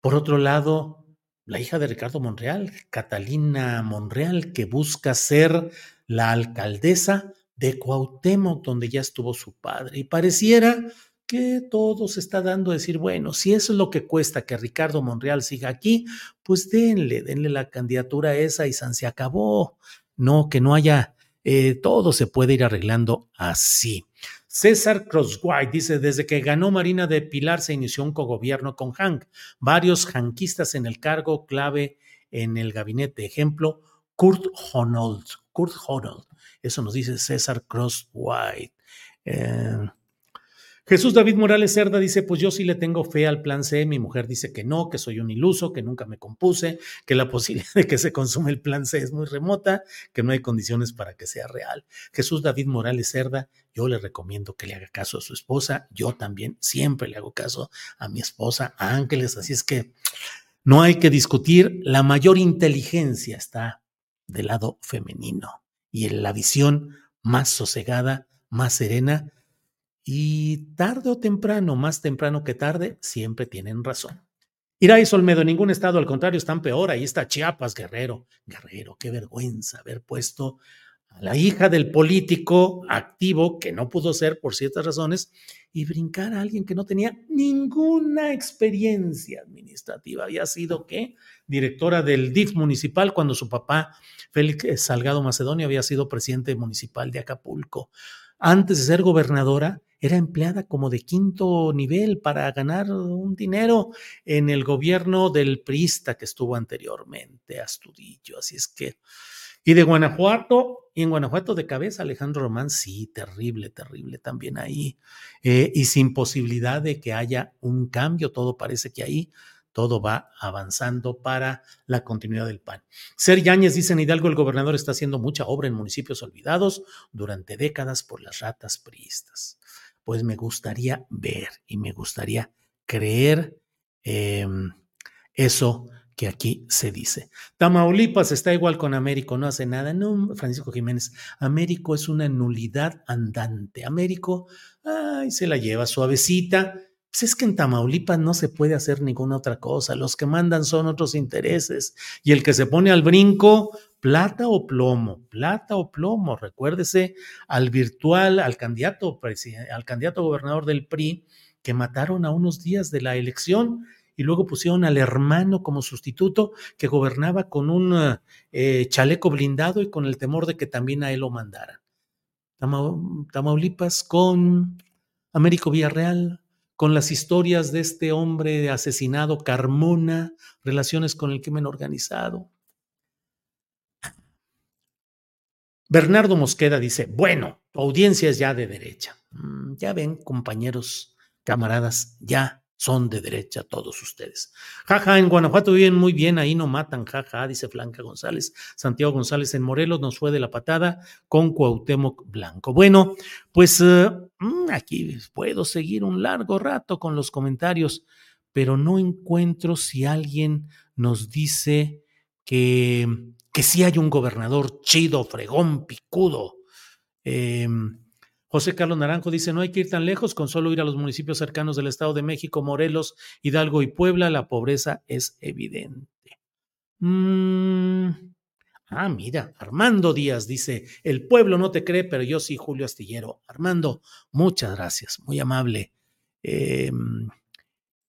por otro lado, la hija de Ricardo Monreal, Catalina Monreal, que busca ser la alcaldesa de Cuauhtémoc, donde ya estuvo su padre. Y pareciera que todo se está dando a decir, bueno, si eso es lo que cuesta que Ricardo Monreal siga aquí, pues denle, denle la candidatura esa y se acabó. No, que no haya, eh, todo se puede ir arreglando así. César Crosswhite dice, desde que ganó Marina de Pilar se inició un cogobierno con Hank. Varios hanquistas en el cargo clave en el gabinete. Ejemplo, Kurt Honold. Kurt Honold. Eso nos dice César Crosswhite. Eh, Jesús David Morales Cerda dice, pues yo sí le tengo fe al plan C, mi mujer dice que no, que soy un iluso, que nunca me compuse, que la posibilidad de que se consume el plan C es muy remota, que no hay condiciones para que sea real. Jesús David Morales Cerda, yo le recomiendo que le haga caso a su esposa, yo también siempre le hago caso a mi esposa, a Ángeles, así es que no hay que discutir, la mayor inteligencia está del lado femenino y en la visión más sosegada, más serena y tarde o temprano, más temprano que tarde, siempre tienen razón. Irá y Solmedo, en ningún estado, al contrario, están peor. Ahí está Chiapas, Guerrero. Guerrero, qué vergüenza haber puesto a la hija del político activo, que no pudo ser por ciertas razones, y brincar a alguien que no tenía ninguna experiencia administrativa. Había sido, ¿qué? Directora del DIF municipal cuando su papá, Félix Salgado Macedonia, había sido presidente municipal de Acapulco. Antes de ser gobernadora, era empleada como de quinto nivel para ganar un dinero en el gobierno del priista que estuvo anteriormente, Astudillo. Así es que, y de Guanajuato, y en Guanajuato de cabeza, Alejandro Román, sí, terrible, terrible también ahí. Eh, y sin posibilidad de que haya un cambio, todo parece que ahí todo va avanzando para la continuidad del PAN. Ser Yáñez dice en Hidalgo, el gobernador está haciendo mucha obra en municipios olvidados durante décadas por las ratas priistas. Pues me gustaría ver y me gustaría creer em, eso que aquí se dice. Tamaulipas está igual con Américo, no hace nada. No, Francisco Jiménez, Américo es una nulidad andante. Américo, ay, se la lleva suavecita pues es que en Tamaulipas no se puede hacer ninguna otra cosa. Los que mandan son otros intereses. Y el que se pone al brinco, plata o plomo, plata o plomo. Recuérdese al virtual, al candidato, al candidato gobernador del PRI, que mataron a unos días de la elección y luego pusieron al hermano como sustituto que gobernaba con un eh, chaleco blindado y con el temor de que también a él lo mandaran. Tamaulipas con Américo Villarreal, con las historias de este hombre asesinado, Carmona, relaciones con el crimen organizado. Bernardo Mosqueda dice, bueno, tu audiencia es ya de derecha. Mm, ya ven, compañeros, camaradas, ya son de derecha todos ustedes. Jaja, en Guanajuato viven muy bien, ahí no matan, jaja, dice Flanca González. Santiago González en Morelos nos fue de la patada con Cuauhtémoc Blanco. Bueno, pues eh, mm, aquí puedo seguir un largo rato con los comentarios, pero no encuentro si alguien nos dice que, que sí hay un gobernador chido, fregón, picudo. Eh, José Carlos Naranjo dice, no hay que ir tan lejos, con solo ir a los municipios cercanos del Estado de México, Morelos, Hidalgo y Puebla, la pobreza es evidente. Mm, ah, mira, Armando Díaz dice, el pueblo no te cree, pero yo sí, Julio Astillero. Armando, muchas gracias, muy amable. Em,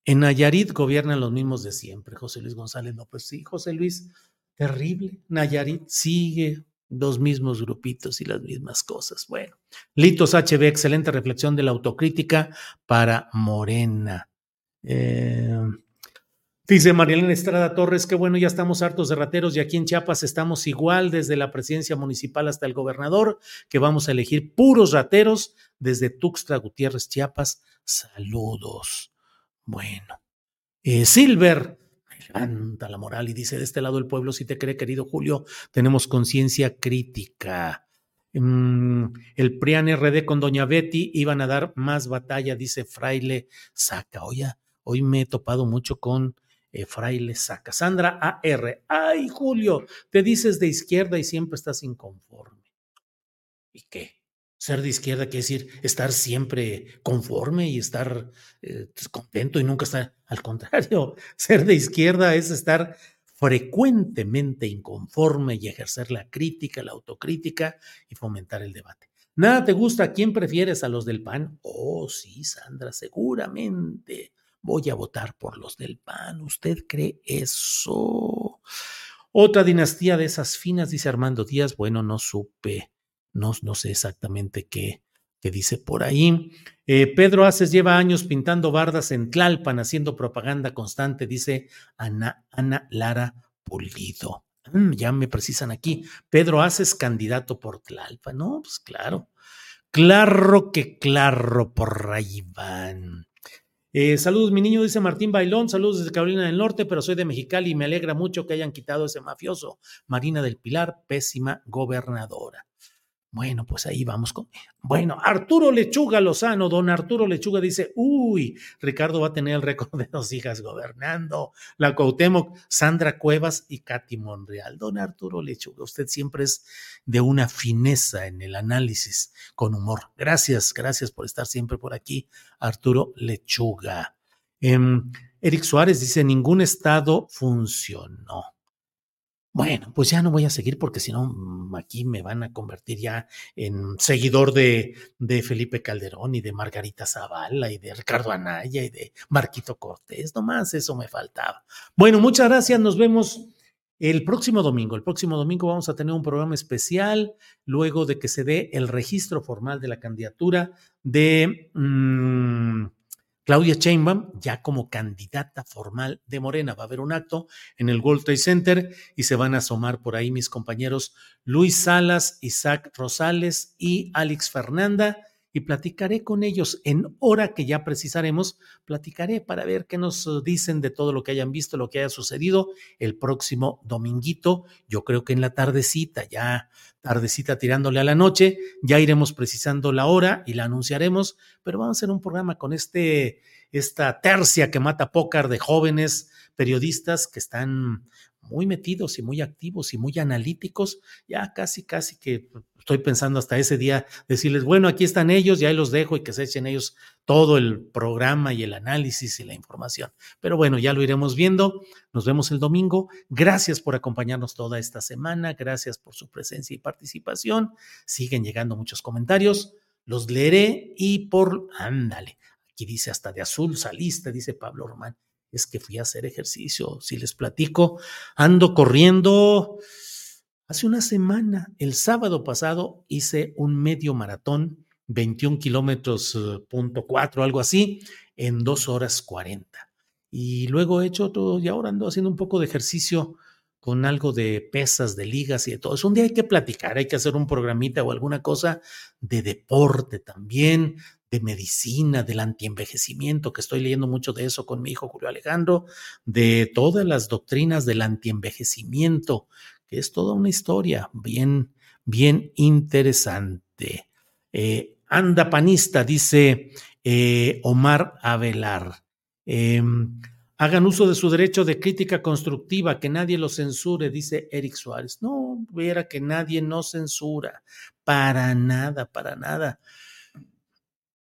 en Nayarit gobiernan los mismos de siempre, José Luis González López. Sí, José Luis, terrible. Nayarit sigue los mismos grupitos y las mismas cosas. Bueno, Litos HB, excelente reflexión de la autocrítica para Morena. Eh, dice Marilena Estrada Torres, qué bueno, ya estamos hartos de rateros y aquí en Chiapas estamos igual desde la presidencia municipal hasta el gobernador, que vamos a elegir puros rateros desde Tuxtla Gutiérrez, Chiapas. Saludos. Bueno. Eh, Silver, levanta la moral y dice, de este lado del pueblo, si te cree, querido Julio, tenemos conciencia crítica. Mm, el PRIAN RD con Doña Betty iban a dar más batalla, dice Fraile Saca. Oye, hoy me he topado mucho con eh, Fraile Saca. Sandra AR. Ay, Julio, te dices de izquierda y siempre estás inconforme. ¿Y qué? Ser de izquierda quiere decir estar siempre conforme y estar eh, pues, contento y nunca estar. Al contrario, ser de izquierda es estar frecuentemente inconforme y ejercer la crítica, la autocrítica y fomentar el debate. ¿Nada te gusta? ¿A quién prefieres? ¿A los del PAN? Oh, sí, Sandra, seguramente voy a votar por los del PAN. ¿Usted cree eso? Otra dinastía de esas finas, dice Armando Díaz. Bueno, no supe no, no sé exactamente qué, qué dice por ahí. Eh, Pedro Aces lleva años pintando bardas en Tlalpan, haciendo propaganda constante, dice Ana, Ana Lara Pulido. Mm, ya me precisan aquí. Pedro Aces, candidato por Tlalpan. No, pues claro. Claro que claro, por ahí van. Eh, saludos, mi niño, dice Martín Bailón. Saludos desde Carolina del Norte, pero soy de Mexicali y me alegra mucho que hayan quitado ese mafioso. Marina del Pilar, pésima gobernadora. Bueno, pues ahí vamos con. Bueno, Arturo Lechuga Lozano, don Arturo Lechuga dice: Uy, Ricardo va a tener el récord de dos hijas gobernando. La Cuauhtémoc, Sandra Cuevas y Katy Monreal. Don Arturo Lechuga, usted siempre es de una fineza en el análisis con humor. Gracias, gracias por estar siempre por aquí, Arturo Lechuga. Em, Eric Suárez dice, ningún estado funcionó. Bueno, pues ya no voy a seguir porque si no, aquí me van a convertir ya en seguidor de, de, Felipe Calderón y de Margarita Zavala y de Ricardo Anaya y de Marquito Cortés. Nomás eso me faltaba. Bueno, muchas gracias. Nos vemos el próximo domingo. El próximo domingo vamos a tener un programa especial luego de que se dé el registro formal de la candidatura de... Mmm, Claudia Sheinbaum, ya como candidata formal de Morena, va a haber un acto en el World Trade Center y se van a asomar por ahí mis compañeros Luis Salas, Isaac Rosales y Alex Fernanda y platicaré con ellos. En hora que ya precisaremos, platicaré para ver qué nos uh, dicen de todo lo que hayan visto, lo que haya sucedido el próximo dominguito, yo creo que en la tardecita, ya tardecita tirándole a la noche, ya iremos precisando la hora y la anunciaremos, pero vamos a hacer un programa con este, esta tercia que mata pócar de jóvenes periodistas que están muy metidos y muy activos y muy analíticos, ya casi, casi que estoy pensando hasta ese día decirles, bueno, aquí están ellos, ya los dejo y que se echen ellos todo el programa y el análisis y la información. Pero bueno, ya lo iremos viendo. Nos vemos el domingo. Gracias por acompañarnos toda esta semana. Gracias por su presencia y participación. Siguen llegando muchos comentarios. Los leeré y por, ándale, aquí dice hasta de azul saliste, dice Pablo Román es que fui a hacer ejercicio. Si les platico, ando corriendo. Hace una semana, el sábado pasado, hice un medio maratón, 21 kilómetros, eh, punto cuatro, algo así, en dos horas 40. Y luego he hecho todo, y ahora ando haciendo un poco de ejercicio con algo de pesas, de ligas y de todo eso. Un día hay que platicar, hay que hacer un programita o alguna cosa de deporte también, de medicina, del antienvejecimiento, que estoy leyendo mucho de eso con mi hijo Julio Alejandro, de todas las doctrinas del antienvejecimiento, que es toda una historia bien, bien interesante. Eh, anda panista, dice eh, Omar Avelar. Em, hagan uso de su derecho de crítica constructiva, que nadie lo censure, dice Eric Suárez. No, viera que nadie nos censura, para nada, para nada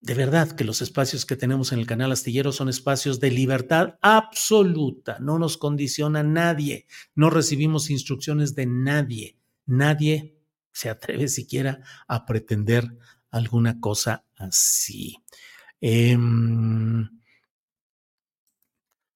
de verdad que los espacios que tenemos en el canal Astillero son espacios de libertad absoluta, no nos condiciona nadie, no recibimos instrucciones de nadie, nadie se atreve siquiera a pretender alguna cosa así. Eh,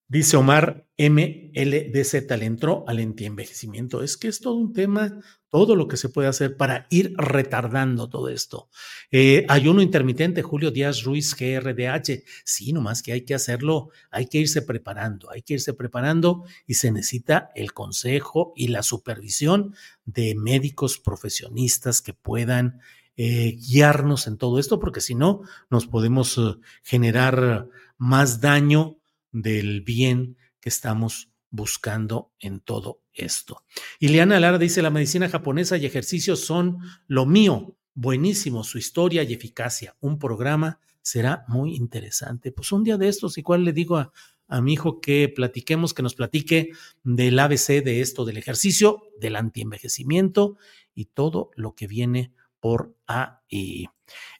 Dice Omar MLDZ, le entró al antienvejecimiento. Es que es todo un tema, todo lo que se puede hacer para ir retardando todo esto. Eh, ayuno intermitente, Julio Díaz Ruiz, GRDH. Sí, nomás que hay que hacerlo, hay que irse preparando, hay que irse preparando y se necesita el consejo y la supervisión de médicos profesionistas que puedan eh, guiarnos en todo esto, porque si no, nos podemos eh, generar más daño del bien que estamos buscando en todo esto. Ileana Lara dice, la medicina japonesa y ejercicios son lo mío, buenísimo, su historia y eficacia. Un programa será muy interesante. Pues un día de estos, igual le digo a, a mi hijo que platiquemos, que nos platique del ABC de esto, del ejercicio, del antienvejecimiento y todo lo que viene por ahí.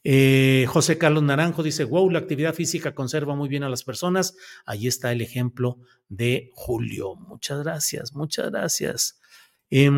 Eh, José Carlos Naranjo dice, wow, la actividad física conserva muy bien a las personas. Ahí está el ejemplo de Julio. Muchas gracias, muchas gracias. Eh,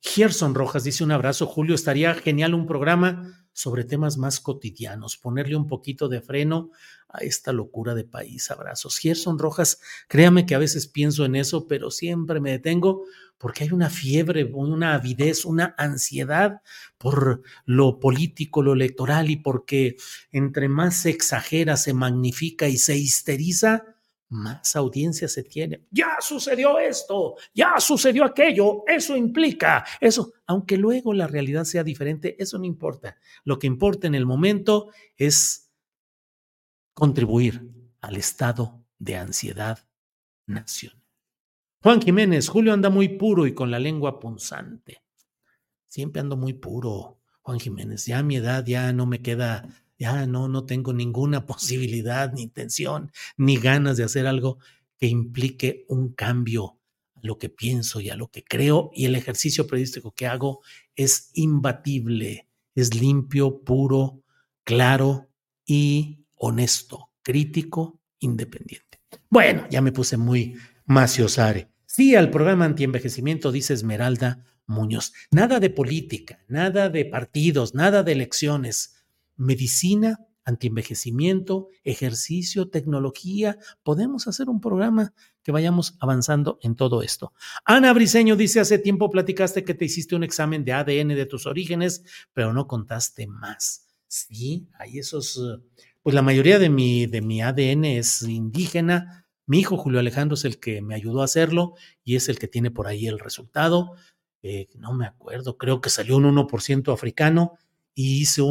Gerson Rojas dice un abrazo, Julio, estaría genial un programa sobre temas más cotidianos, ponerle un poquito de freno a esta locura de país. Abrazos. Gerson Rojas, créame que a veces pienso en eso, pero siempre me detengo porque hay una fiebre, una avidez, una ansiedad por lo político, lo electoral y porque entre más se exagera, se magnifica y se histeriza, más audiencia se tiene. Ya sucedió esto, ya sucedió aquello, eso implica, eso, aunque luego la realidad sea diferente, eso no importa. Lo que importa en el momento es contribuir al estado de ansiedad nacional. Juan Jiménez, Julio anda muy puro y con la lengua punzante. Siempre ando muy puro, Juan Jiménez. Ya a mi edad ya no me queda, ya no, no tengo ninguna posibilidad, ni intención, ni ganas de hacer algo que implique un cambio a lo que pienso y a lo que creo. Y el ejercicio periodístico que hago es imbatible, es limpio, puro, claro y honesto, crítico, independiente. Bueno, ya me puse muy maciosare. Sí, al programa antienvejecimiento, dice Esmeralda Muñoz. Nada de política, nada de partidos, nada de elecciones. Medicina, antienvejecimiento, ejercicio, tecnología. Podemos hacer un programa que vayamos avanzando en todo esto. Ana Briseño dice, hace tiempo platicaste que te hiciste un examen de ADN de tus orígenes, pero no contaste más. Sí, hay esos, pues la mayoría de mi, de mi ADN es indígena. Mi hijo Julio Alejandro es el que me ayudó a hacerlo y es el que tiene por ahí el resultado. Eh, no me acuerdo, creo que salió un 1% africano y hice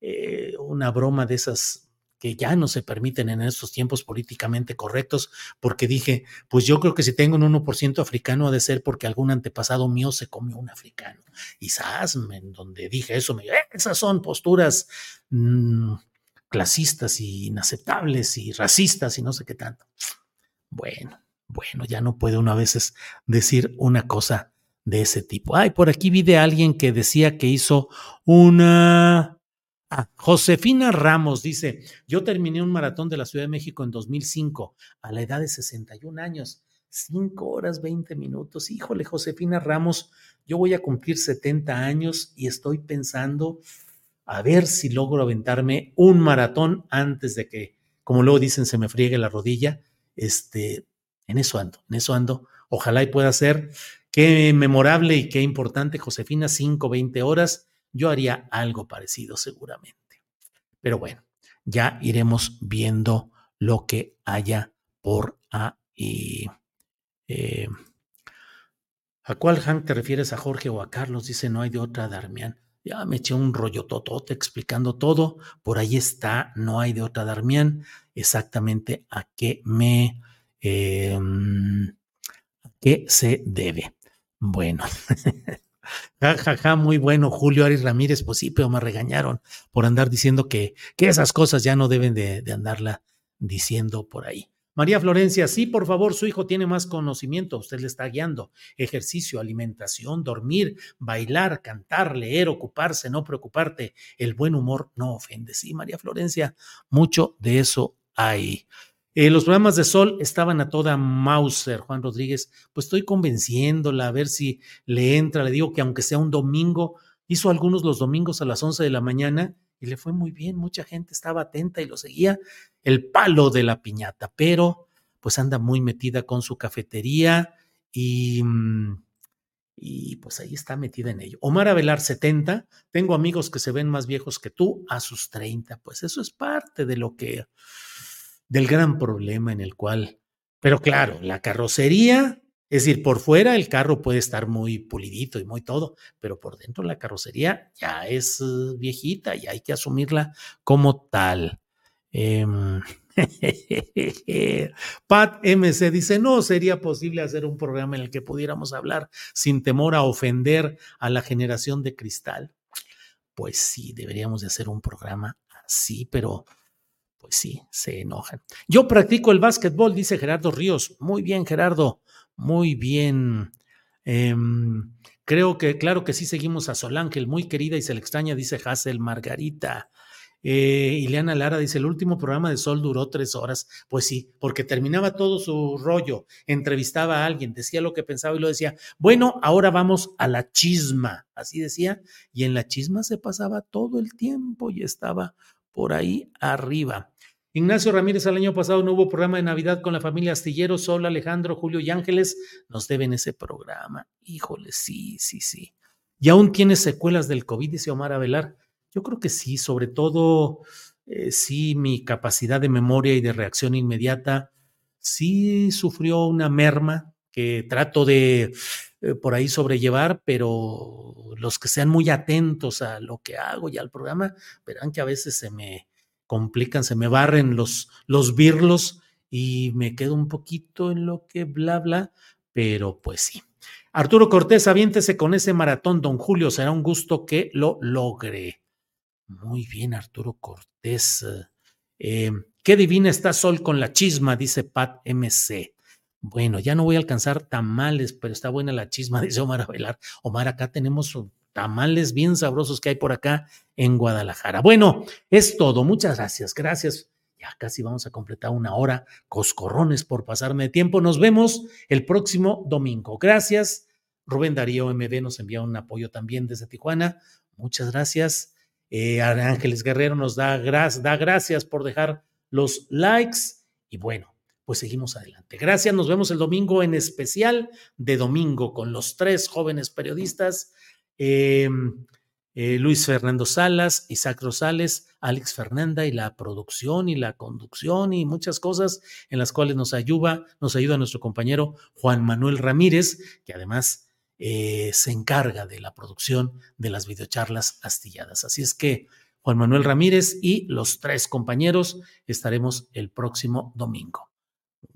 eh, una broma de esas que ya no se permiten en estos tiempos políticamente correctos, porque dije, pues yo creo que si tengo un 1% africano ha de ser porque algún antepasado mío se comió un africano. Y en donde dije eso, me eh, esas son posturas mmm, clasistas y inaceptables y racistas y no sé qué tanto. Bueno, bueno, ya no puede uno a veces decir una cosa de ese tipo. Ay, por aquí vi de alguien que decía que hizo una... Ah, Josefina Ramos dice, yo terminé un maratón de la Ciudad de México en 2005 a la edad de 61 años, 5 horas 20 minutos. Híjole, Josefina Ramos, yo voy a cumplir 70 años y estoy pensando a ver si logro aventarme un maratón antes de que, como luego dicen, se me friegue la rodilla. Este, en eso ando, en eso ando. Ojalá y pueda ser. Qué memorable y qué importante, Josefina, 5, 20 horas. Yo haría algo parecido seguramente. Pero bueno, ya iremos viendo lo que haya por ahí. Eh, ¿A cuál Hank te refieres? ¿A Jorge o a Carlos? Dice, no hay de otra, Darmian. Ya me eché un rollo totote explicando todo. Por ahí está, no hay de otra, Darmian. Exactamente a qué me... Eh, ¿A qué se debe? Bueno. Ja, ja, ja, muy bueno, Julio Ari Ramírez, pues sí, pero me regañaron por andar diciendo que, que esas cosas ya no deben de, de andarla diciendo por ahí. María Florencia, sí, por favor, su hijo tiene más conocimiento, usted le está guiando. Ejercicio, alimentación, dormir, bailar, cantar, leer, ocuparse, no preocuparte. El buen humor no ofende. Sí, María Florencia, mucho de eso hay. Eh, los programas de Sol estaban a toda Mauser, Juan Rodríguez. Pues estoy convenciéndola a ver si le entra. Le digo que aunque sea un domingo, hizo algunos los domingos a las 11 de la mañana y le fue muy bien. Mucha gente estaba atenta y lo seguía. El palo de la piñata, pero pues anda muy metida con su cafetería y, mm, y pues ahí está metida en ello. Omar Avelar, 70. Tengo amigos que se ven más viejos que tú a sus 30. Pues eso es parte de lo que del gran problema en el cual, pero claro, la carrocería, es decir, por fuera el carro puede estar muy pulidito y muy todo, pero por dentro la carrocería ya es uh, viejita y hay que asumirla como tal. Eh, Pat MC dice, no sería posible hacer un programa en el que pudiéramos hablar sin temor a ofender a la generación de cristal. Pues sí, deberíamos de hacer un programa así, pero pues sí, se enojan. Yo practico el básquetbol, dice Gerardo Ríos. Muy bien, Gerardo, muy bien. Eh, creo que, claro que sí seguimos a Solángel, muy querida y se le extraña, dice Hazel Margarita. Eh, Ileana Lara dice, el último programa de Sol duró tres horas. Pues sí, porque terminaba todo su rollo, entrevistaba a alguien, decía lo que pensaba y lo decía. Bueno, ahora vamos a la chisma, así decía, y en la chisma se pasaba todo el tiempo y estaba por ahí arriba. Ignacio Ramírez, el año pasado no hubo programa de Navidad con la familia Astillero, Sol, Alejandro, Julio y Ángeles. Nos deben ese programa. Híjole, sí, sí, sí. Y aún tiene secuelas del COVID, dice Omar Avelar. Yo creo que sí, sobre todo, eh, sí, mi capacidad de memoria y de reacción inmediata sí sufrió una merma que trato de eh, por ahí sobrellevar, pero los que sean muy atentos a lo que hago y al programa, verán que a veces se me complican, se me barren los, los birlos y me quedo un poquito en lo que bla, bla, pero pues sí. Arturo Cortés, aviéntese con ese maratón, don Julio, será un gusto que lo logre. Muy bien, Arturo Cortés. Eh, qué divina está Sol con la chisma, dice Pat MC. Bueno, ya no voy a alcanzar tamales, pero está buena la chisma, dice Omar Avelar. Omar, acá tenemos tamales bien sabrosos que hay por acá en Guadalajara. Bueno, es todo. Muchas gracias. Gracias. Ya casi vamos a completar una hora, coscorrones por pasarme de tiempo. Nos vemos el próximo domingo. Gracias. Rubén Darío MD nos envía un apoyo también desde Tijuana. Muchas gracias. Eh, Ángeles Guerrero nos da gracias por dejar los likes. Y bueno, pues seguimos adelante. Gracias, nos vemos el domingo en especial de domingo con los tres jóvenes periodistas, em, eh, Luis Fernando Salas, Isaac Rosales, Alex Fernanda y la producción y la conducción y muchas cosas en las cuales nos ayuda, nos ayuda nuestro compañero Juan Manuel Ramírez, que además eh, se encarga de la producción de las videocharlas astilladas. Así es que Juan Manuel Ramírez y los tres compañeros estaremos el próximo domingo.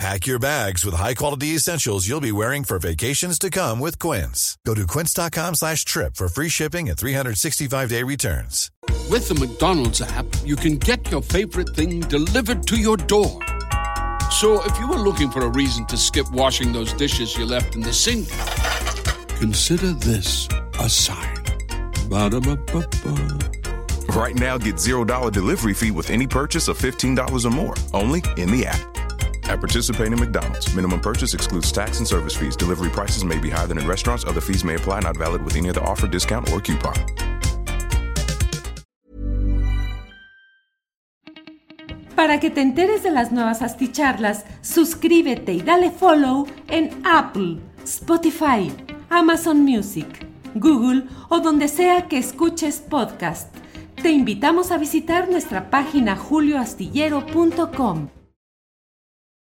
Pack your bags with high-quality essentials you'll be wearing for vacations to come with Quince. Go to quince.com slash trip for free shipping and 365-day returns. With the McDonald's app, you can get your favorite thing delivered to your door. So if you were looking for a reason to skip washing those dishes you left in the sink, consider this a sign. Ba-da-ba-ba-ba. Right now, get $0 delivery fee with any purchase of $15 or more, only in the app. At participating McDonald's, minimum purchase excludes tax and service fees. Delivery prices may be higher than in restaurants. Other fees may apply, not valid with any other offer, discount, or coupon. Para que te enteres de las nuevas asticharlas, suscríbete y dale follow en Apple, Spotify, Amazon Music, Google o donde sea que escuches podcast. Te invitamos a visitar nuestra página julioastillero.com.